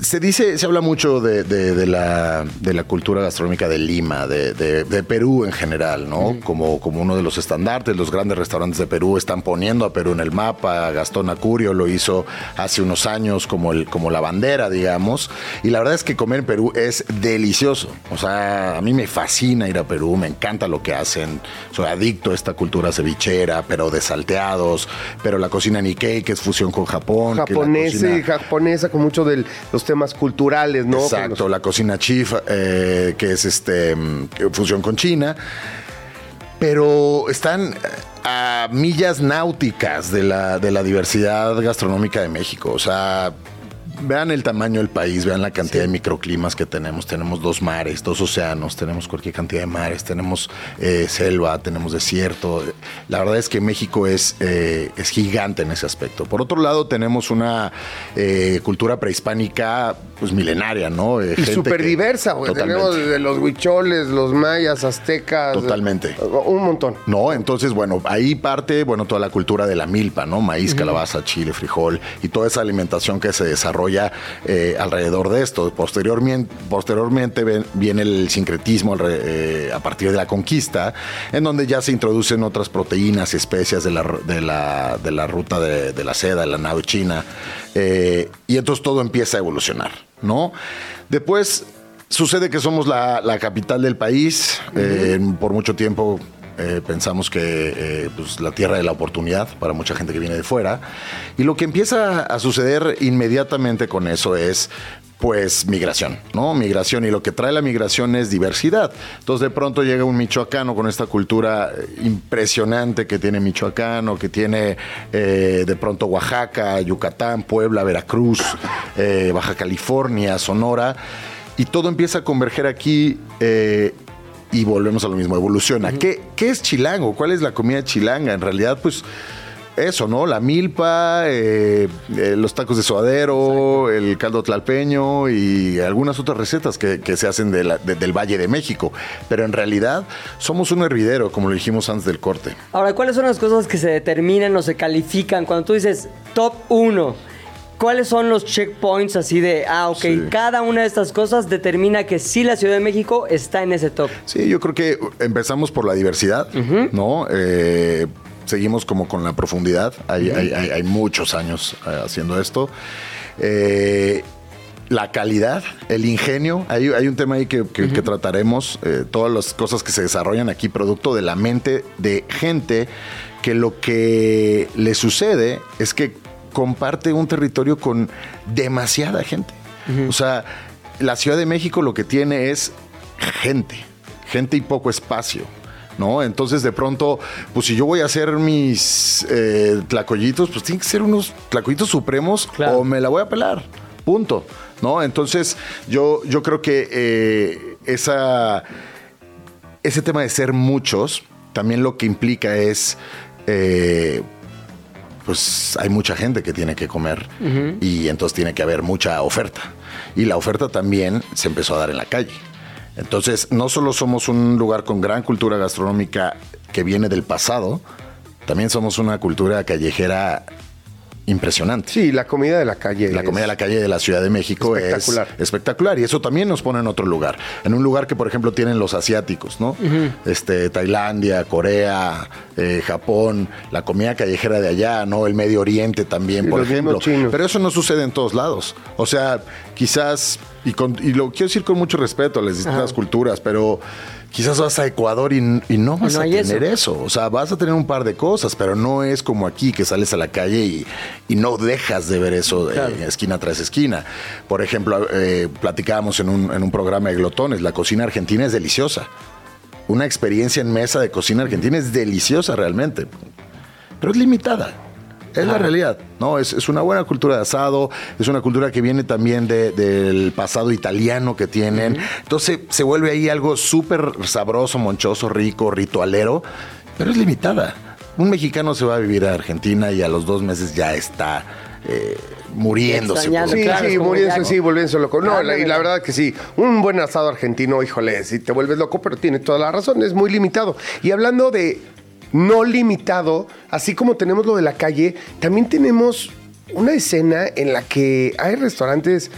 Se dice, se habla mucho de, de- de la, de la cultura gastronómica de Lima, de, Perú en general, ¿no? Como, como uno de los estandartes, los grandes restaurantes de Perú están poniendo a Perú en el mapa. Gastón Acurio lo hizo hace unos años como, el, como la bandera, digamos. Y la verdad es que comer en Perú es delicioso. O sea, a mí me fascina ir a Perú, me encanta lo que hacen. Soy adicto a esta cultura cevichera, pero de salteados, pero la cocina Nikkei, que es fusión con Japón.
Japonesa japonesa con mucho de los temas culturales, ¿no?
Exacto, la cocina chifa, eh, que es este fusión con China. Pero están a millas náuticas de la, de la diversidad gastronómica de México. O sea, vean el tamaño del país, vean la cantidad de microclimas que tenemos. Tenemos dos mares, dos océanos, tenemos cualquier cantidad de mares, tenemos eh, selva, tenemos desierto. La verdad es que México es, eh, es gigante en ese aspecto. Por otro lado, tenemos una eh, cultura prehispánica pues milenaria, ¿no?
Y súper diversa, güey. Tenemos desde los huicholes, los mayas, aztecas.
Totalmente.
Un montón.
No, entonces, bueno, ahí parte, bueno, toda la cultura de la milpa, ¿no? Maíz, calabaza, chile, frijol y toda esa alimentación que se desarrolla eh, alrededor de esto. Posteriormente, posteriormente ven- viene el sincretismo eh, a partir de la conquista, en donde ya se introducen otras proteínas y especias de la, de la, de la ruta de, de la seda, de la nave china, eh, y entonces todo empieza a evolucionar, ¿no? Después Sucede que somos la, la capital del país. Eh, por mucho tiempo eh, pensamos que eh, pues, la tierra de la oportunidad para mucha gente que viene de fuera. Y lo que empieza a suceder inmediatamente con eso es pues migración, ¿no? Migración y lo que trae la migración es diversidad. Entonces de pronto llega un michoacano con esta cultura eh, impresionante que tiene Michoacán o que tiene de pronto Oaxaca, Yucatán, Puebla, Veracruz, Baja California, Sonora y todo empieza a converger aquí y volvemos a lo mismo, evoluciona. ¿Qué, ¿Qué es chilango? ¿Cuál es la comida chilanga? En realidad, pues eso, ¿no? La milpa, eh, eh, los tacos de suadero, el caldo tlalpeño y algunas otras recetas que, que se hacen de la- de- del Valle de México. Pero en realidad somos un hervidero, como lo dijimos antes del corte.
Ahora, ¿cuáles son las cosas que se determinan o se califican cuando tú dices top 1? ¿Cuáles son los checkpoints así de, ah, ok,
Sí.
cada una de estas cosas determina que sí la Ciudad de México está en ese top?
Sí, yo creo que empezamos por la diversidad, ¿no? Eh, seguimos como con la profundidad. Hay, hay- hay- hay muchos años eh, haciendo esto. Eh, la calidad, el ingenio. Hay, hay un tema ahí que, que- que trataremos. eh, todas las cosas que se desarrollan aquí, producto de la mente de gente que lo que le sucede es que comparte un territorio con demasiada gente. O sea, la Ciudad de México lo que tiene es gente, gente y poco espacio. ¿no? Entonces, de pronto, pues si yo voy a hacer mis eh, tlacoyitos, pues tienen que ser unos tlacoyitos supremos
Claro.
o me la voy a pelar. Punto. ¿No? Entonces, yo, yo creo que eh, esa, ese tema de ser muchos, también lo que implica es. eh, pues hay mucha gente que tiene que comer y entonces tiene que haber mucha oferta. Y la oferta también se empezó a dar en la calle. Entonces, no solo somos un lugar con gran cultura gastronómica que viene del pasado, también somos una cultura callejera impresionante.
Sí, la comida de la calle.
La comida de la calle de la Ciudad de México
Espectacular.
es espectacular y eso también nos pone en otro lugar. En un lugar que, por ejemplo, tienen los asiáticos, ¿no? este, Tailandia, Corea, eh, Japón, la comida callejera de allá, ¿no? El Medio Oriente también,
Y
por ejemplo. Pero eso no sucede en todos lados. O sea, quizás, y, con- y lo quiero decir con mucho respeto a las distintas culturas, pero quizás vas a Ecuador y, y no vas
no
a tener
eso.
eso. O sea, vas a tener un par de cosas, pero no es como aquí que sales a la calle y, y no dejas de ver eso
Claro.
esquina tras esquina. Por ejemplo, eh, platicábamos en un, en un programa de glotones, la cocina argentina es deliciosa. Una experiencia en mesa de cocina argentina es deliciosa realmente, pero es limitada. Es la realidad, ¿no? Es, es una buena cultura de asado, es una cultura que viene también de- del pasado italiano que tienen. Entonces se vuelve ahí algo súper sabroso, monchoso, rico, ritualero, pero es limitada. Un mexicano se va a vivir a Argentina y a los dos meses ya está eh, muriéndose. por-
Extrañando,
Sí,
Claro,
sí, muriéndose,
ya-
sí, volviéndose loco. No,
Claro,
la- y la
¿verdad?
que sí, un buen asado argentino, híjole, sí te vuelves loco, pero tiene toda la razón, es muy limitado. Y hablando de no limitado, así como tenemos lo de la calle, también tenemos una escena en la que hay restaurantes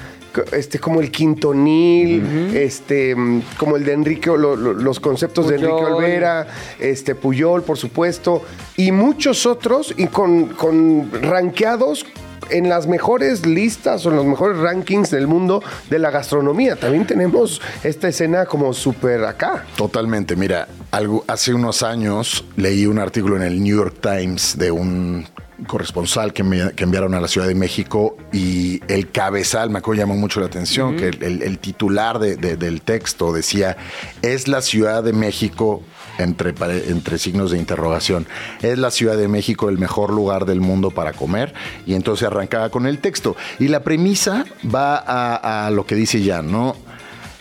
este, como el Quintonil, este, mm, como el de Enrique, lo- lo- los conceptos de Enrique. Olvera, este, Puyol, por supuesto, y muchos otros, y con, con rankeados en las mejores listas o en los mejores rankings del mundo de la gastronomía. También tenemos esta escena como súper acá.
Totalmente. Mira, algo, hace unos años leí un artículo en el New York Times de un corresponsal que, me- que enviaron a la Ciudad de México y el cabezal me acuerdo llamó mucho la atención, que el, el- el titular de- de- del texto decía, es la Ciudad de México, entre, entre signos de interrogación, es la Ciudad de México el mejor lugar del mundo para comer y entonces arrancaba con el texto. Y la premisa va a, a lo que dice Jan, ¿no?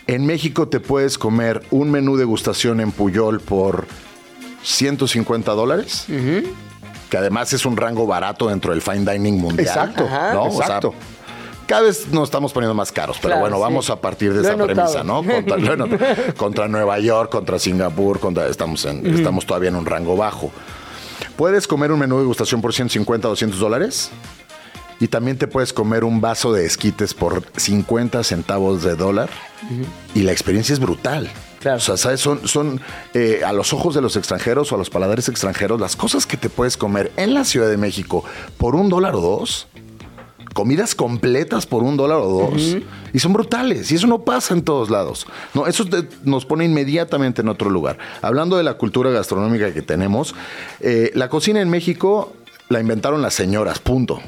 En México te puedes comer un menú degustación en Puyol por 150 dólares. Que además es un rango barato dentro del fine dining mundial.
Exacto,
Ajá.
¿no? O sea,
exacto.
Cada vez nos estamos poniendo más caros, pero
Claro,
bueno,
sí.
vamos a partir de
Lo
esa premisa. ¿no? Contra, he Nueva York, contra Singapur, contra, estamos, en, estamos todavía en un rango bajo. Puedes comer un menú de degustación por 150, 200 dólares. Y también te puedes comer un vaso de esquites por 50 centavos de dólar. Y la experiencia es brutal.
Claro.
O sea, ¿sabes? Son, son eh, a los ojos de los extranjeros o a los paladares extranjeros, las cosas que te puedes comer en la Ciudad de México por un dólar o dos comidas completas por un dólar o dos y son brutales y eso no pasa en todos lados. No, eso te- nos pone inmediatamente en otro lugar. Hablando de la cultura gastronómica que tenemos, eh, la cocina en México la inventaron las señoras, punto.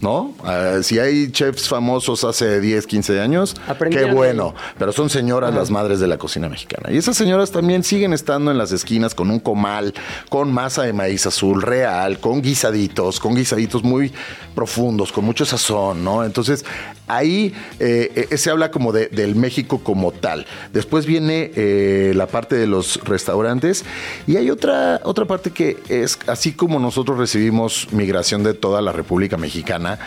¿No? Ah, si hay chefs famosos hace 10, 15 años, qué bueno. Pero son señoras las madres de la cocina mexicana. Y esas señoras también siguen estando en las esquinas con un comal, con masa de maíz azul real, con guisaditos, con guisaditos muy profundos, con mucho sazón, ¿no? Entonces, ahí eh, eh, se habla como de- del México como tal. Después viene eh, la parte de los restaurantes y hay otra, otra parte que es, así como nosotros recibimos migración de toda la República Mexicana,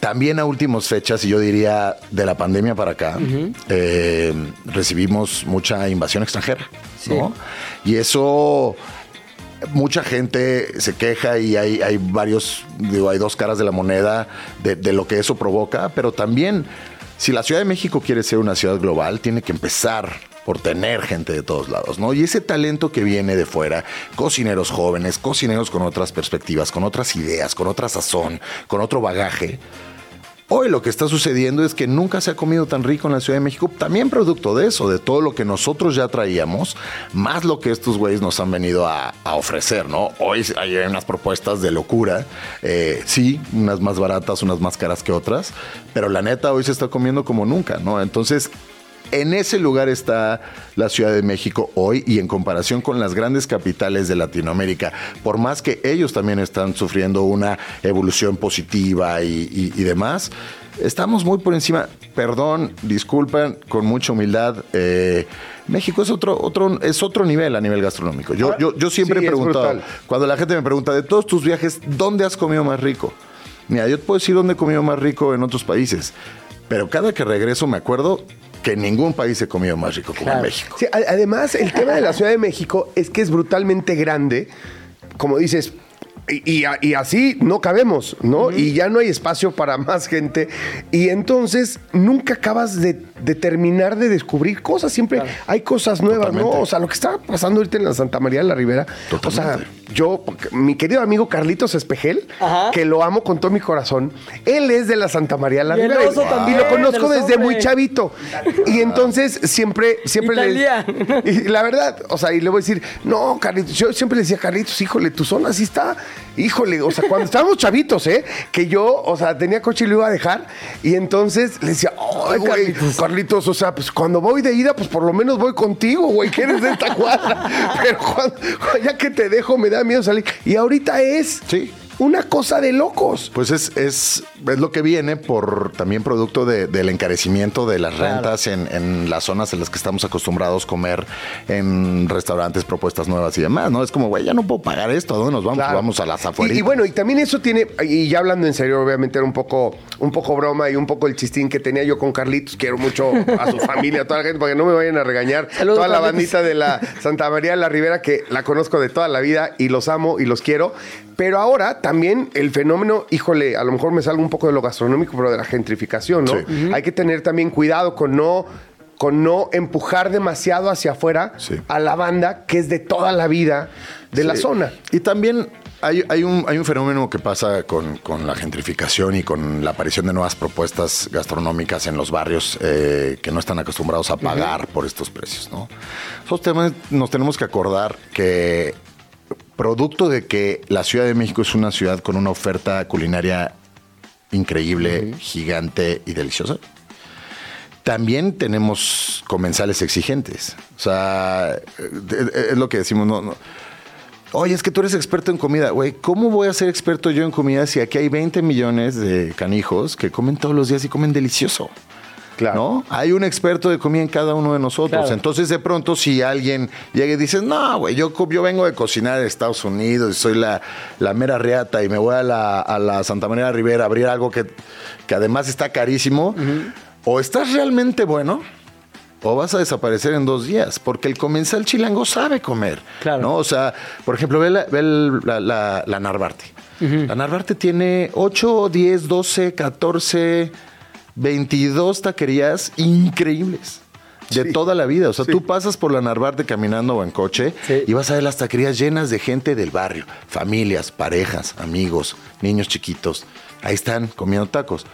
también a últimas fechas, y yo diría de la pandemia para acá, eh, recibimos mucha invasión extranjera. ¿no? Y eso, mucha gente se queja y hay, hay varios, digo, hay dos caras de la moneda de, de lo que eso provoca, pero también, si la Ciudad de México quiere ser una ciudad global, tiene que empezar por tener gente de todos lados, ¿no? Y ese talento que viene de fuera, cocineros jóvenes, cocineros con otras perspectivas, con otras ideas, con otra sazón, con otro bagaje, Hoy lo que está sucediendo es que nunca se ha comido tan rico en la Ciudad de México, también producto de eso, de todo lo que nosotros ya traíamos, más lo que estos güeyes nos han venido a, a ofrecer, ¿no? Hoy hay unas propuestas de locura, eh, sí, unas más baratas, unas más caras que otras, pero la neta hoy se está comiendo como nunca, ¿no? Entonces, En ese lugar está la Ciudad de México hoy y en comparación con las grandes capitales de Latinoamérica, por más que ellos también están sufriendo una evolución positiva y, y- y demás, estamos muy por encima. Perdón, disculpen, con mucha humildad. eh, México es otro, otro, es otro nivel a nivel gastronómico. Yo, yo, yo siempre
Sí,
he preguntado, cuando la gente me pregunta de todos tus viajes, ¿dónde has comido más rico? Mira, yo te puedo decir dónde he comido más rico en otros países, pero cada que regreso me acuerdo que ningún país he comido más rico como en. México.
Sí, además, el tema de la Ciudad de México es que es brutalmente grande, como dices, y, y a- y así no cabemos, ¿no? Y ya no hay espacio para más gente. Y entonces nunca acabas de, de terminar de descubrir cosas. Siempre hay cosas nuevas,
Totalmente.
¿no? O sea, lo que está pasando ahorita en la Santa María de la Ribera. O sea,
Totalmente.
Yo, mi querido amigo Carlitos Espejel,
Ajá.
que lo amo con todo mi corazón, él es de la Santa María la
Y el
y lo conozco desde muy chavito. Y entonces siempre, siempre le- y la verdad, o sea, y le voy a decir, no, Carlitos, yo siempre le decía, Carlitos, híjole, tu zona sí está, híjole, o sea, cuando estábamos chavitos, ¿eh? Que yo, o sea, tenía coche y lo iba a dejar, y entonces le decía, ay, güey, Carlitos. o sea, pues cuando voy de ida, pues por lo menos voy contigo, güey, que eres de esta cuadra, pero cuando, ya que te dejo me da miedo salir, y ahorita es
Sí.
Una cosa de locos.
Pues es, es, es lo que viene por también producto de- del encarecimiento de las rentas en, en las zonas en las que estamos acostumbrados a comer en restaurantes, propuestas nuevas y demás, ¿no? Es como, güey, ya no puedo pagar esto, ¿a dónde nos vamos?
Claro.
Vamos a las afueras.
Y, y bueno, y también eso tiene, y ya hablando en serio, obviamente era un poco, un poco broma y un poco el chistín que tenía yo con Carlitos. Quiero mucho a su familia, a toda la gente, para que no me vayan a regañar.
Saludos,
toda la bandita de la Santa María de la Ribera, que la conozco de toda la vida y los amo y los quiero. Pero ahora también el fenómeno, híjole, a lo mejor me salgo un poco de lo gastronómico, pero de la gentrificación, ¿no?
Sí.
Hay que tener también cuidado con no con no empujar demasiado hacia afuera
Sí.
a la banda que es de toda la vida de la zona.
Y también hay, hay un, hay un fenómeno que pasa con, con la gentrificación y con la aparición de nuevas propuestas gastronómicas en los barrios eh, que no están acostumbrados a pagar por estos precios. ¿no? Nosotros tenemos- nos tenemos que acordar que producto de que la Ciudad de México es una ciudad con una oferta culinaria increíble, gigante y deliciosa, también tenemos comensales exigentes. O sea, eh, eh, es lo que decimos, no, no. Oye, es que tú eres experto en comida. Güey, ¿cómo voy a ser experto yo en comida si aquí hay 20 millones de canijos que comen todos los días y comen delicioso?
Claro.
¿No? Hay un experto de comida en cada uno de nosotros.
Claro.
Entonces, de pronto, si alguien llega y dice, no, güey, yo, yo vengo de cocinar en Estados Unidos y soy la, la mera reata y me voy a la, a la Santa María de Rivera a abrir algo que, que además está carísimo, o estás realmente bueno. O vas a desaparecer en dos días, porque el comensal chilango sabe comer.
Claro.
¿no? O sea, por ejemplo, ve la, ve la- la Narvarte. La Narvarte tiene 8, 10, 12, 14, 22 taquerías increíbles. De
Sí.
toda la vida. O sea,
Sí.
tú pasas por la Narvarte caminando o en coche
Sí.
y vas a ver las taquerías llenas de gente del barrio. Familias, parejas, amigos, niños chiquitos. Ahí están comiendo tacos.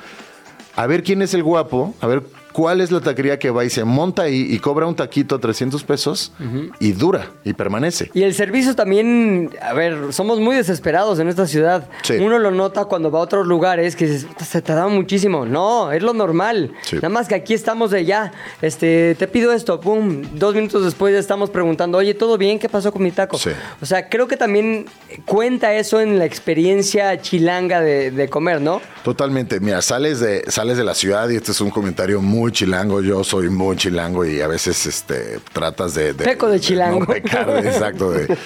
A ver quién es el guapo, a ver cuál es la taquería que va y se monta ahí y cobra un taquito a 300 pesos y dura y permanece.
Y el servicio también, a ver, somos muy desesperados en esta ciudad.
Sí.
Uno lo nota cuando va a otros lugares que "Puta, se tarda muchísimo. No, es lo normal.
Sí.
Nada más que aquí estamos de ya, este, te pido esto, pum, dos minutos después ya estamos preguntando, oye, ¿todo bien? ¿Qué pasó con mi taco?
Sí.
O sea, creo que también cuenta eso en la experiencia chilanga de, de comer, ¿no?
Totalmente. Mira, sales de, sales de la ciudad y este es un comentario muy chilango. Yo soy muy chilango y a veces este, tratas de,
Peco de chilango.
no pecar, de- exacto, de,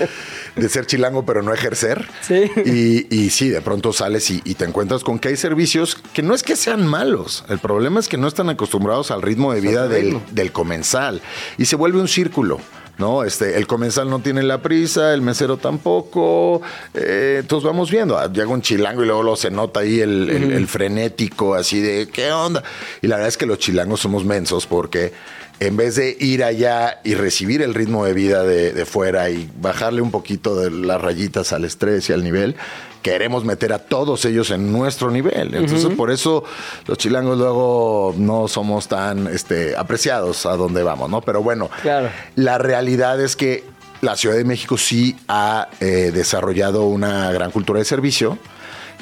de ser chilango pero no ejercer.
Sí.
Y, y sí, de pronto sales y, y te encuentras con que hay servicios que no es que sean malos. El problema es que no están acostumbrados al ritmo de vida del, del comensal. Y se vuelve un círculo. ¿No? Este, el comensal no tiene la prisa, el mesero tampoco. eh, entonces vamos viendo. ah, Llega un chilango y luego, luego se nota ahí el, el- el frenético, así de ¿qué onda? Y la verdad es que los chilangos somos mensos porque en vez de ir allá y recibir el ritmo de vida de, de fuera y bajarle un poquito de las rayitas al estrés y al nivel, queremos meter a todos ellos en nuestro nivel. Entonces, por eso los chilangos luego no somos tan este, apreciados a donde vamos, ¿no? Pero bueno,
Claro.
la realidad es que la Ciudad de México sí ha eh, desarrollado una gran cultura de servicio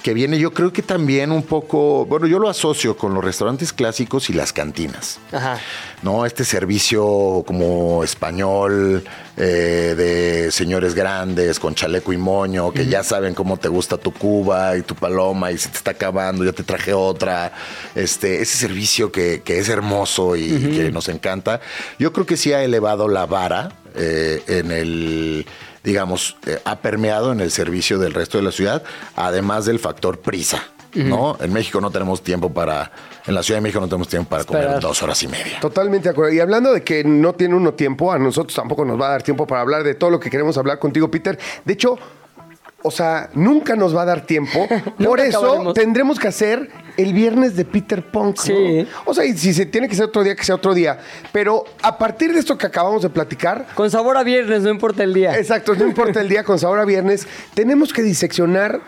que viene yo creo que también un poco, bueno, yo lo asocio con los restaurantes clásicos y las cantinas.
Ajá.
¿no? Este servicio como español eh, de señores grandes con chaleco y moño, que ya saben cómo te gusta tu cuba y tu paloma y se te está acabando, ya te traje otra. Este, ese servicio que, que es hermoso y que nos encanta. Yo creo que sí ha elevado la vara eh, en el digamos, eh, ha permeado en el servicio del resto de la ciudad, además del factor prisa. ¿No? En México no tenemos tiempo para. En la Ciudad de México no tenemos tiempo para comer dos horas y media.
Totalmente de acuerdo. Y hablando de que no tiene uno tiempo, a nosotros tampoco nos va a dar tiempo para hablar de todo lo que queremos hablar contigo, Peter. De hecho, o sea, nunca nos va a dar tiempo. Por eso
acabaremos.
tendremos que hacer el viernes de Peter Punk. ¿no?
Sí.
O sea, y si se tiene que ser otro día, que sea otro día. Pero a partir de esto que acabamos de platicar,
Con sabor a viernes, no importa el día.
Exacto, no importa el día con sabor a viernes, tenemos que diseccionar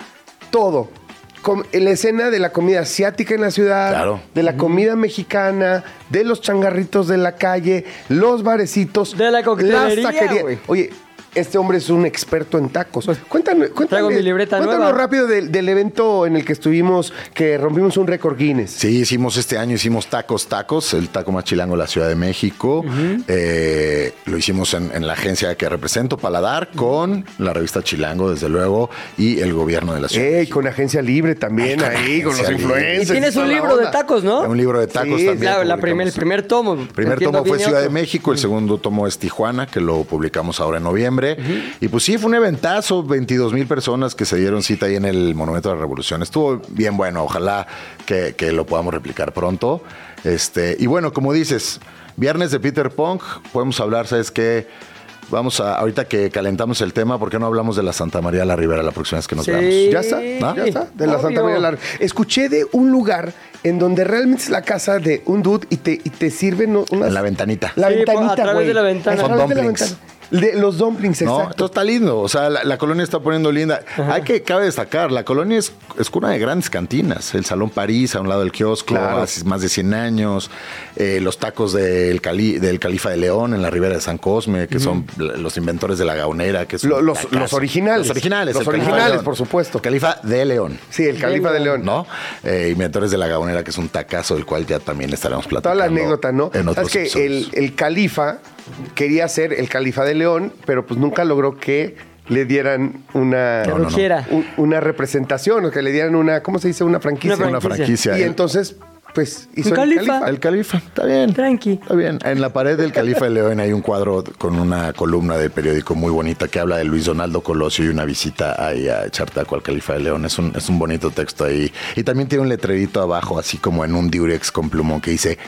todo. Com- la escena de la comida asiática en la ciudad,
Claro.
de la comida mexicana, de los changarritos de la calle, los barecitos,
De la coctelería,
las taquerías.
güey.
Oye, este hombre es un experto en tacos. Cuéntanos, cuéntame,
traigo mi libreta
cuéntanos
nueva.
rápido del, del evento en el que estuvimos, que rompimos un récord Guinness.
Sí, hicimos este año, hicimos tacos, tacos, el taco más chilango de la Ciudad de México. Eh, lo hicimos en, en la agencia que represento, Paladar, con la revista Chilango, desde luego, y el gobierno de la Ciudad.
Ey,
México.
con agencia libre también,
Ay, con
ahí, con los
Libre.
influencers.
Y tienes un libro de tacos, ¿no?
Un libro de tacos
Sí,
también.
La, la primer- el primer tomo.
El primer tomo fue Ciudad de. México, el segundo tomo es Tijuana, que lo publicamos ahora en noviembre. Y pues sí, fue un eventazo, 22 mil personas que se dieron cita ahí en el Monumento de la Revolución. Estuvo bien bueno, ojalá que, que lo podamos replicar pronto. Este, y bueno, como dices, viernes de Peter Punk, podemos hablar, ¿sabes qué? Vamos a, ahorita que calentamos el tema, ¿por qué no hablamos de la Santa María la Ribera la próxima vez que nos
Sí.
veamos?
Ya está,
¿no?
ya está, de la
Obvio.
Santa María Larga. Escuché de un lugar en donde realmente es la casa de un dude y te, y te sirven unas...
En la ventanita.
La
Sí,
ventanita,
a través
güey.
de la ventana.
De la
dumplings.
De los dumplings,
¿no?
exacto.
Entonces está lindo. O sea, la, la colonia está poniendo linda. Hay que, cabe destacar, la colonia es, es cuna de grandes cantinas. El Salón París, a un lado del kiosco,
Claro.
hace más de 100 años. Eh, los tacos del, cali, del Califa de León en la ribera de San Cosme, que son los inventores de la gaonera. Que
Lo- los- los originales.
Los originales.
Los originales, por supuesto.
El Califa de León.
Sí, el Califa de León.
¿No? Eh, inventores de la gaonera, que es un tacazo del cual ya también estaremos
Toda
platicando.
la anécdota, ¿no?
En otros
es que el, el califa quería ser el califa de León, pero pues nunca logró que le dieran una, una representación, o que le dieran una, ¿cómo se dice? Una franquicia.
Una
Una franquicia.
Y entonces, pues hizo el
califa.
califa.
El califa, está bien.
Tranqui.
Está bien. En la pared del Califa de León hay un cuadro con una columna del periódico muy bonita que habla de Luis Donaldo Colosio y una visita ahí a echar taco al Califa de León. Es un, es un bonito texto ahí. Y también tiene un letrerito abajo, así como en un diurex con plumón que dice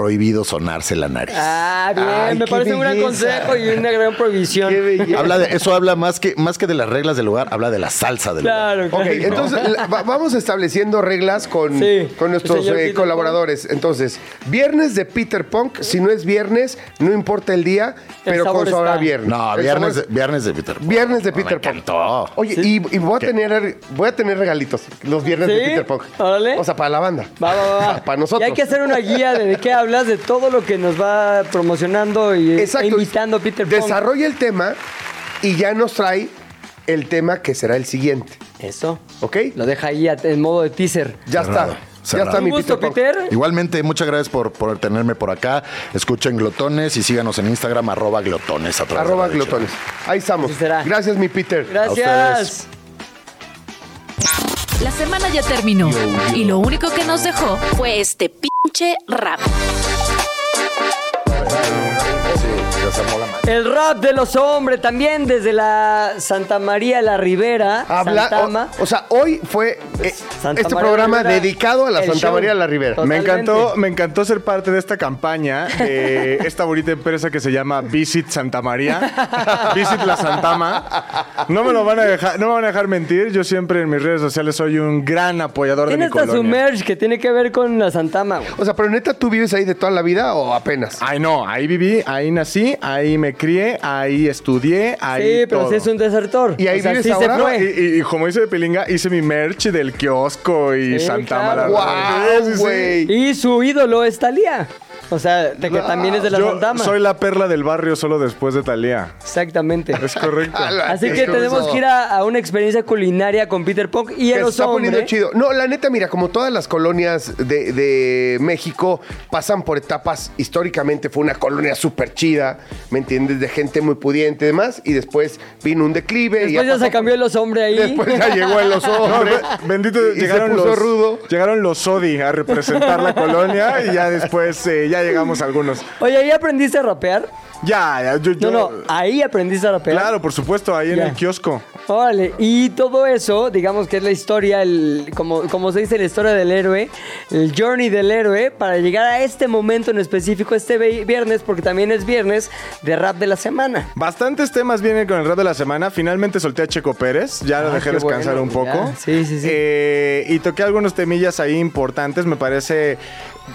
prohibido sonarse la nariz.
Ah, bien.
Ay,
me parece un gran consejo y una gran prohibición.
Qué.
Habla de, eso habla más que, más que de las reglas del lugar, habla de la salsa del
Claro,
lugar.
claro.
Ok, entonces la- va- vamos estableciendo reglas con,
Sí.
con nuestros eh, colaboradores. Entonces, viernes de Peter Punk, si no es viernes, no importa el día, pero
sabor
con sabor
está.
viernes.
No,
El
viernes,
sabor-
de, viernes de Peter Pan.
Viernes de Peter Punk.
encantó.
Oye, y, y voy, a tener, voy a tener regalitos los viernes de
¿Sí?
Peter Punk.
Órale.
O sea, para la banda.
Va, va, va.
Para nosotros.
Y hay que hacer una guía de, de qué hablas, de todo lo que nos va promocionando y e
Exacto.
invitando a Peter Punk.
Desarrolla el tema y ya nos trae el tema que será el siguiente.
Eso.
¿Ok?
Lo deja ahí en modo de teaser.
Ya
Cerrado,
está. Ya está mi
gusto,
Peter.
Igualmente, muchas gracias por, por tenerme por acá. Escuchen Glotones y síganos en Instagram, arroba glotones. a través de
Arroba glotones. Ahí estamos. Gracias, mi Peter.
Gracias.
La semana ya terminó y lo único que nos dejó fue este pinche rap.
El rap de los hombres también desde la Santa María la Ribera.
Habla,
Santama.
o, o sea, hoy fue eh,
Santa
este
María
programa
la Ribera,
dedicado a la Santa
show.
María de la Ribera.
Total.
Me encantó, me encantó ser parte de esta campaña de esta bonita empresa que se llama Visit Santa María. Visit la Santama. No me lo van a dejar, no me van a dejar mentir. Yo siempre en mis redes sociales soy un gran apoyador de
Tiene
mi
hasta su
colonia.
merch que tiene que ver con la Santama, güey.
O sea, pero neta, ¿tú vives ahí de toda la vida o apenas?
Ay, no, ahí viví, ahí nací, ahí me crié, ahí estudié, ahí
Sí, pero
todo.
si es un desertor.
¿Y ahí
O sea,
vives
sí
ahora?
se
No,
fue.
y, y- y como dice de Pilinga, hice mi merch del kiosco y
Sí,
Santama.
claro. Y su ídolo es Talía. O sea, de que también es de la
Yo
Santama.
soy la perla del barrio solo después de Talía.
Exactamente.
Es correcto.
Así que tenemos que ir a, a una experiencia culinaria con Peter Punk y el
está
oso
poniendo
hombre.
chido. No, la neta, mira, como todas las colonias de, de México pasan por etapas, históricamente fue una colonia súper chida, ¿me entiendes? De gente muy pudiente y demás, y después vino un declive. y
Después ya
pasó
se cambió el oso hombre ahí.
Después ya llegó el oso
No,
hombre.
be- bendito,
y, y
llegaron
se puso
los
rudo.
Llegaron los Sodi a representar la colonia y ya después eh, ya llegamos algunos.
Oye, ¿ahí aprendiste a rapear?
Ya, ya, yo,
No,
yo-
no, ahí aprendiste a rapear.
Claro, por supuesto, ahí en
Ya.
el kiosco.
Órale, y todo eso, digamos que es la historia, el, como, como se dice, la historia del héroe, el journey del héroe, para llegar a este momento en específico, este viernes, porque también es viernes de rap de la semana.
Bastantes temas vienen con el rap de la semana. Finalmente solté a Checo Pérez. Ya lo
Ah,
dejé descansar
bueno,
un poco.
ya. Sí, sí, sí.
Eh, y toqué algunos temillas ahí importantes. Me parece.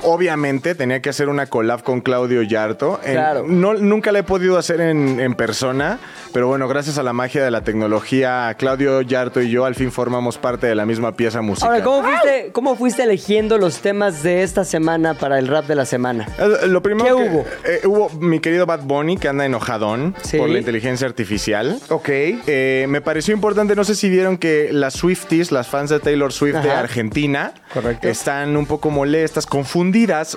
Obviamente tenía que hacer una collab con Claudio Yarto. En-
Claro.
no, nunca la he podido hacer en, en persona, pero bueno, gracias a la magia de la tecnología, Claudio Yarto y yo al fin formamos parte de la misma pieza musical.
Ahora, ¿cómo fuiste, ¿cómo fuiste eligiendo los temas de esta semana para el rap de la semana?
Eh, Lo primero
¿Qué
que-
hubo?
eh, hubo mi querido Bad Bunny que anda enojadón
Sí.
por la inteligencia artificial.
Ok.
Eh, me pareció importante, no sé si vieron que las Swifties, las fans de Taylor Swift de. Argentina,
Correcto.
están un poco molestas, confundidas,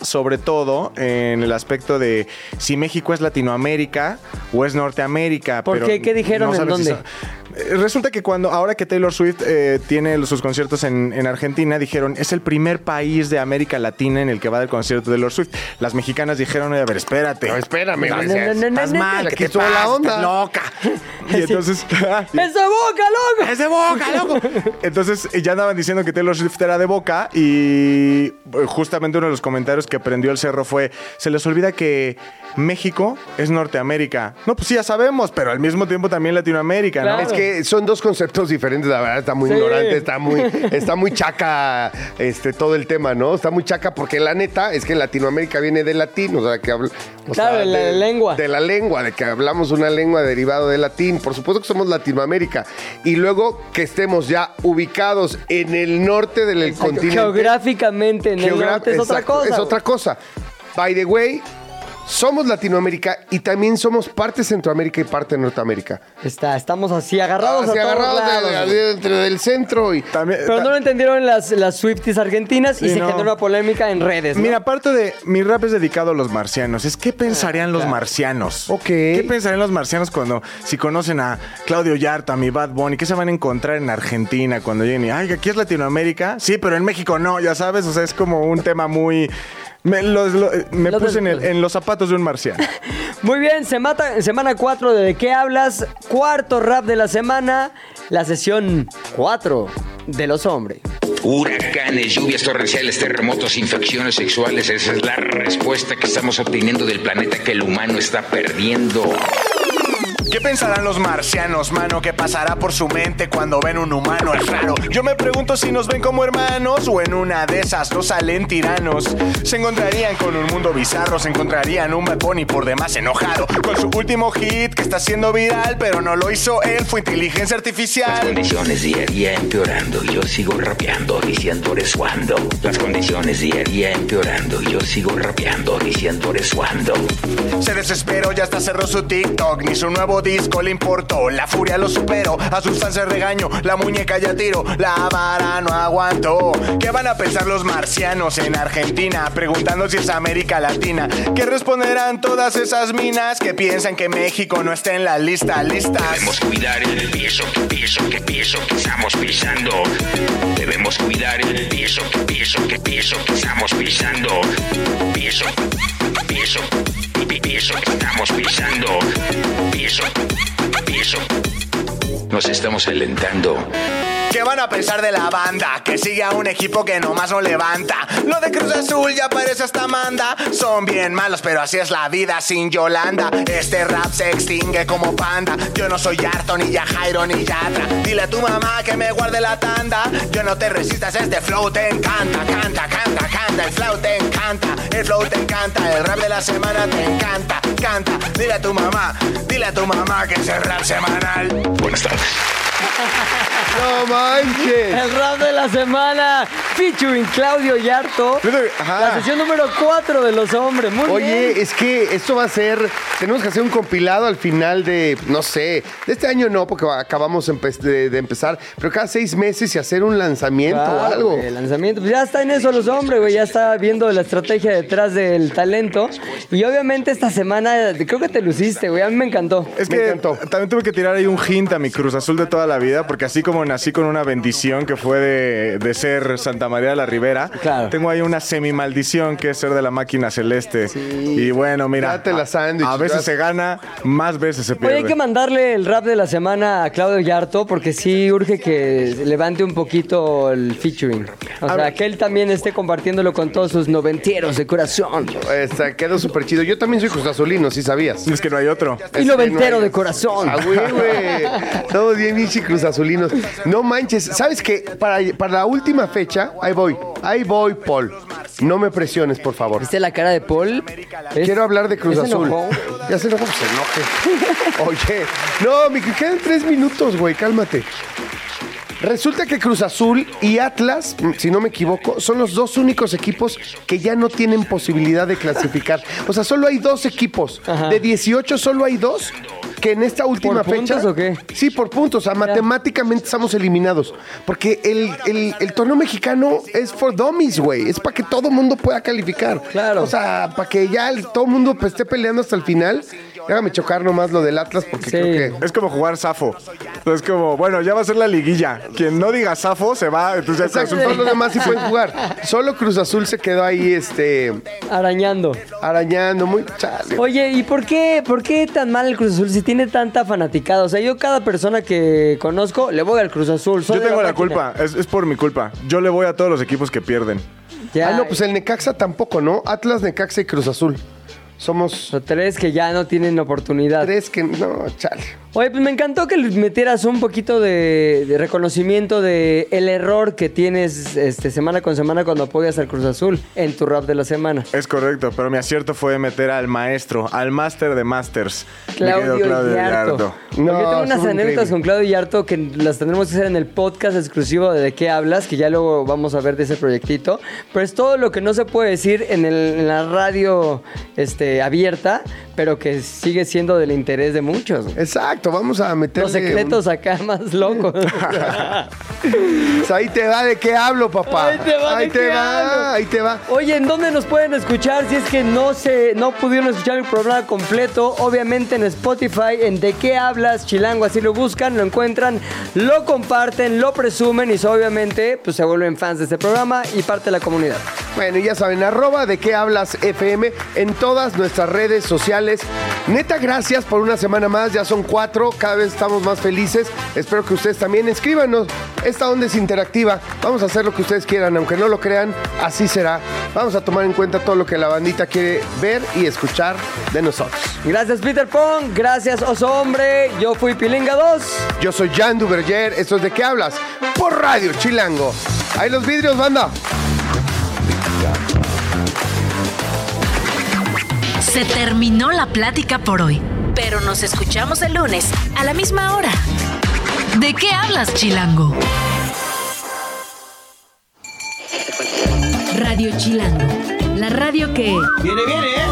sobre todo en el aspecto de si México es Latinoamérica o es Norteamérica.
¿Por
pero
qué? ¿Qué dijeron? ¿En
saben si
dónde?
son- Eh, Resulta que cuando, ahora que Taylor Swift eh, tiene sus conciertos en, en Argentina, dijeron, es el primer país de América Latina en el que va del concierto de Taylor Swift. Las mexicanas dijeron, "Oye, a ver, espérate.
No, espérame,
No, no, no, no,
Estás
no,
mal,
no.
¿qué
Que
te
toda la onda.
Loca. Y entonces...
¡Es de boca, loco!
¡Es de boca, loco! Entonces ya andaban diciendo que Taylor Swift era de boca y eh, justamente uno de los comentarios que prendió el cerro fue, se les olvida que México es Norteamérica. No, pues sí, ya sabemos, pero al mismo tiempo también Latinoamérica, ¿no?
Claro.
Es que son dos conceptos diferentes, la verdad, está muy
Sí.
ignorante, está muy, está muy chaca este, todo el tema, ¿no? Está muy chaca porque la neta es que Latinoamérica viene del latín, o sea, que habla- o
Claro, de la lengua.
De la lengua, de que hablamos una lengua derivada del latín. Por supuesto que somos Latinoamérica. Y luego que estemos ya ubicados en el norte del continente.
Geográficamente en el
Geogra-
norte es otra cosa.
Es otra cosa. By the way, somos Latinoamérica y también somos parte Centroamérica y parte Norteamérica.
Está, estamos así agarrados
Así
a todos
agarrados
lados.
de- de- entre del centro y
También-
Pero
ta-
no lo entendieron las, las Swifties argentinas y se
no.
generó una polémica en redes. ¿no?
Mira, aparte de mi rap es dedicado a los marcianos, es qué pensarían los marcianos.
Ok.
¿Qué pensarían los marcianos cuando, si conocen a Claudio Yarta, a mi Bad Bunny, qué se van a encontrar en Argentina cuando lleguen y, ay, aquí es Latinoamérica? Sí, pero en México no, ya sabes, o sea, es como un tema muy... Me, los- lo- me
Lo
puse en, el- en los zapatos de un marciano.
Muy bien, semana, semana 4 de ¿De qué hablas? Cuarto rap de la semana, la sesión 4 de los hombres.
Huracanes, lluvias torrenciales, terremotos, infecciones sexuales. Esa es la respuesta que estamos obteniendo del planeta que el humano está perdiendo.
¿Qué pensarán los marcianos, mano? ¿Qué pasará por su mente cuando ven un humano? Es raro. Yo me pregunto si nos ven como hermanos o en una de esas no salen tiranos. Se encontrarían con un mundo bizarro, se encontrarían un Bad Bunny por demás enojado con su último hit que está siendo viral, pero no lo hizo él, fue inteligencia
Las
artificial.
condiciones día a día empeorando. Yo sigo rapeando, diciendo eres cuando. Las condiciones día a día empeorando. Yo sigo rapeando, diciendo eres cuando.
Se desesperó, ya hasta cerró su TikTok, ni su nuevo disco le importó. La furia lo superó, a sus se regaño, la muñeca ya tiro, la vara no aguantó. ¿Qué van a pensar los marcianos en Argentina? Preguntando si es América Latina. ¿Qué responderán todas esas minas que piensan que México no está en la lista? Listas.
Debemos cuidar el piso, que piso, que piso que estamos pisando. Debemos cuidar el piso, que piso, que piso que estamos pisando. Piso, piso, pi- piso que estamos pisando. Piso, piso. Nos estamos alentando.
¿Qué van a pensar de la banda? Que sigue a un equipo que nomás no levanta. Lo de Cruz Azul ya parece hasta manda. Son bien malos, pero así es la vida sin Yolanda. Este rap se extingue como panda. Yo no soy Arto, ni ya Jairo, ni Yatra. Dile a tu mamá que me guarde la tanda. Yo no te resistas, este flow te encanta. Canta, canta, canta, el flow te encanta. El flow te encanta, el rap de la semana te encanta. Canta, dile a tu mamá, dile a tu mamá que es el rap semanal.
Buenas tardes.
¡No manches!
El rap de la semana, featuring Claudio Yarto.
Ajá.
La sesión número 4 de los hombres. Muy
Oye,
bien.
es que esto va a ser. Tenemos que hacer un compilado al final de, no sé, de este año no, porque acabamos empe- de, de empezar, pero cada seis meses y hacer un lanzamiento o algo.
El lanzamiento. Pues ya está en eso los hombres, güey. Ya está viendo la estrategia detrás del talento. Y obviamente esta semana creo que te luciste, güey. A mí me encantó.
Es
Me
que
encantó.
también tuve que tirar ahí un hint a mi Cruz Azul de toda la vida, porque así como nací con una bendición que fue de, de ser Santa María de la Ribera,
Claro.
tengo ahí una semi-maldición que es ser de la máquina celeste. Y bueno, mira,
la
a veces se gana, más veces se
Oye,
pierde.
hay que mandarle el rap de la semana a Claudio Yarto porque sí urge que levante un poquito el featuring. O
A
sea,
ver.
que él también esté compartiéndolo con todos sus noventieros de corazón.
Está, quedó súper chido. Yo también soy Cruz Azulino, si sabías.
Es que no hay otro.
Y noventero de corazón.
Ah, güey, güey. Todos bien Michi Cruz Azulinos. No manches. ¿Sabes qué? Para, para la última fecha, ahí voy. Ahí voy, Paul. No me presiones, por favor.
¿Viste la cara de Paul? Es-
Quiero hablar de Cruz
¿Ya se
Azul.
enojó?
Ya se enojó, pues se enoje. Oye, no, me quedan tres minutos, güey, cálmate. Resulta que Cruz Azul y Atlas, si no me equivoco, son los dos únicos equipos que ya no tienen posibilidad de clasificar. O sea, solo hay dos equipos.
Ajá.
De 18 solo hay dos que en esta última
¿Por puntos
fecha...
o qué?
Sí, por puntos. O sea, matemáticamente estamos eliminados. Porque el, el- el torneo mexicano es for dummies, güey. Es para que todo mundo pueda calificar.
Claro.
O sea, para que ya el- todo el mundo pues, esté peleando hasta el final. Déjame chocar nomás lo del Atlas porque
Sí.
creo que...
Es como jugar Safo. Es como, bueno, ya va a ser la liguilla. Quien no diga Safo se va. Entonces ya Cruz Azul-
todos los demás sí pueden jugar. Solo Cruz Azul se quedó ahí, este,
Arañando.
arañando, muy chale.
Oye, ¿y por qué, por qué tan mal el Cruz Azul si tiene tanta fanaticada? O sea, yo cada persona que conozco le voy al Cruz Azul. soy
Yo tengo la culpa. Es, es por mi culpa. Yo le voy a todos los equipos que pierden.
Ya,
Ah, no, pues el Necaxa tampoco, ¿no? Atlas, Necaxa y Cruz Azul. Somos
o tres que ya no tienen oportunidad.
tres que... No, chale.
Oye, pues me encantó que le metieras un poquito de, de reconocimiento de el error que tienes este, semana con semana cuando apoyas al Cruz Azul en tu rap de la semana.
Es correcto, pero mi acierto fue meter al maestro, al máster de masters. mi querido
Claudio, Yarto.
No,
Yo tengo unas anécdotas
increíble.
con Claudio Yarto que las tendremos que hacer en el podcast exclusivo de De qué hablas, que ya luego vamos a ver de ese proyectito. Pero es todo lo que no se puede decir en, el- en la radio este, abierta, pero que sigue siendo del interés de muchos.
Exacto, vamos a meterle...
Los secretos acá más locos.
Pues ahí te va de qué hablo, papá.
Ahí te va,
Ahí
¿de
te
qué
va,
hablo?
ahí te va.
Oye, ¿en dónde nos pueden escuchar? Si es que no se, no pudieron escuchar el programa completo, obviamente en Spotify, en De qué hablas, Chilango, así lo buscan, lo encuentran, lo comparten, lo presumen y obviamente pues se vuelven fans de este programa y parte de la comunidad.
Bueno, y ya saben, arroba de qué hablas FM en todas nuestras redes sociales. Neta, gracias por una semana más. Ya son cuatro, cada vez estamos más felices. Espero que ustedes también escríbanos. Esta onda es interactiva. Vamos a hacer lo que ustedes quieran, aunque no lo crean, así será. Vamos a tomar en cuenta todo lo que la bandita quiere ver y escuchar de nosotros.
Gracias Peter Pong, gracias Oso Hombre, yo fui Pilinga 2.
Yo soy Jan Duverger. Esto es de qué hablas por Radio Chilango. Ahí los vidrios, banda.
Se terminó la plática por hoy, pero nos escuchamos el lunes a la misma hora. ¿De qué hablas, Chilango? Radio Chilango, la radio que...
Viene, viene, ¿eh?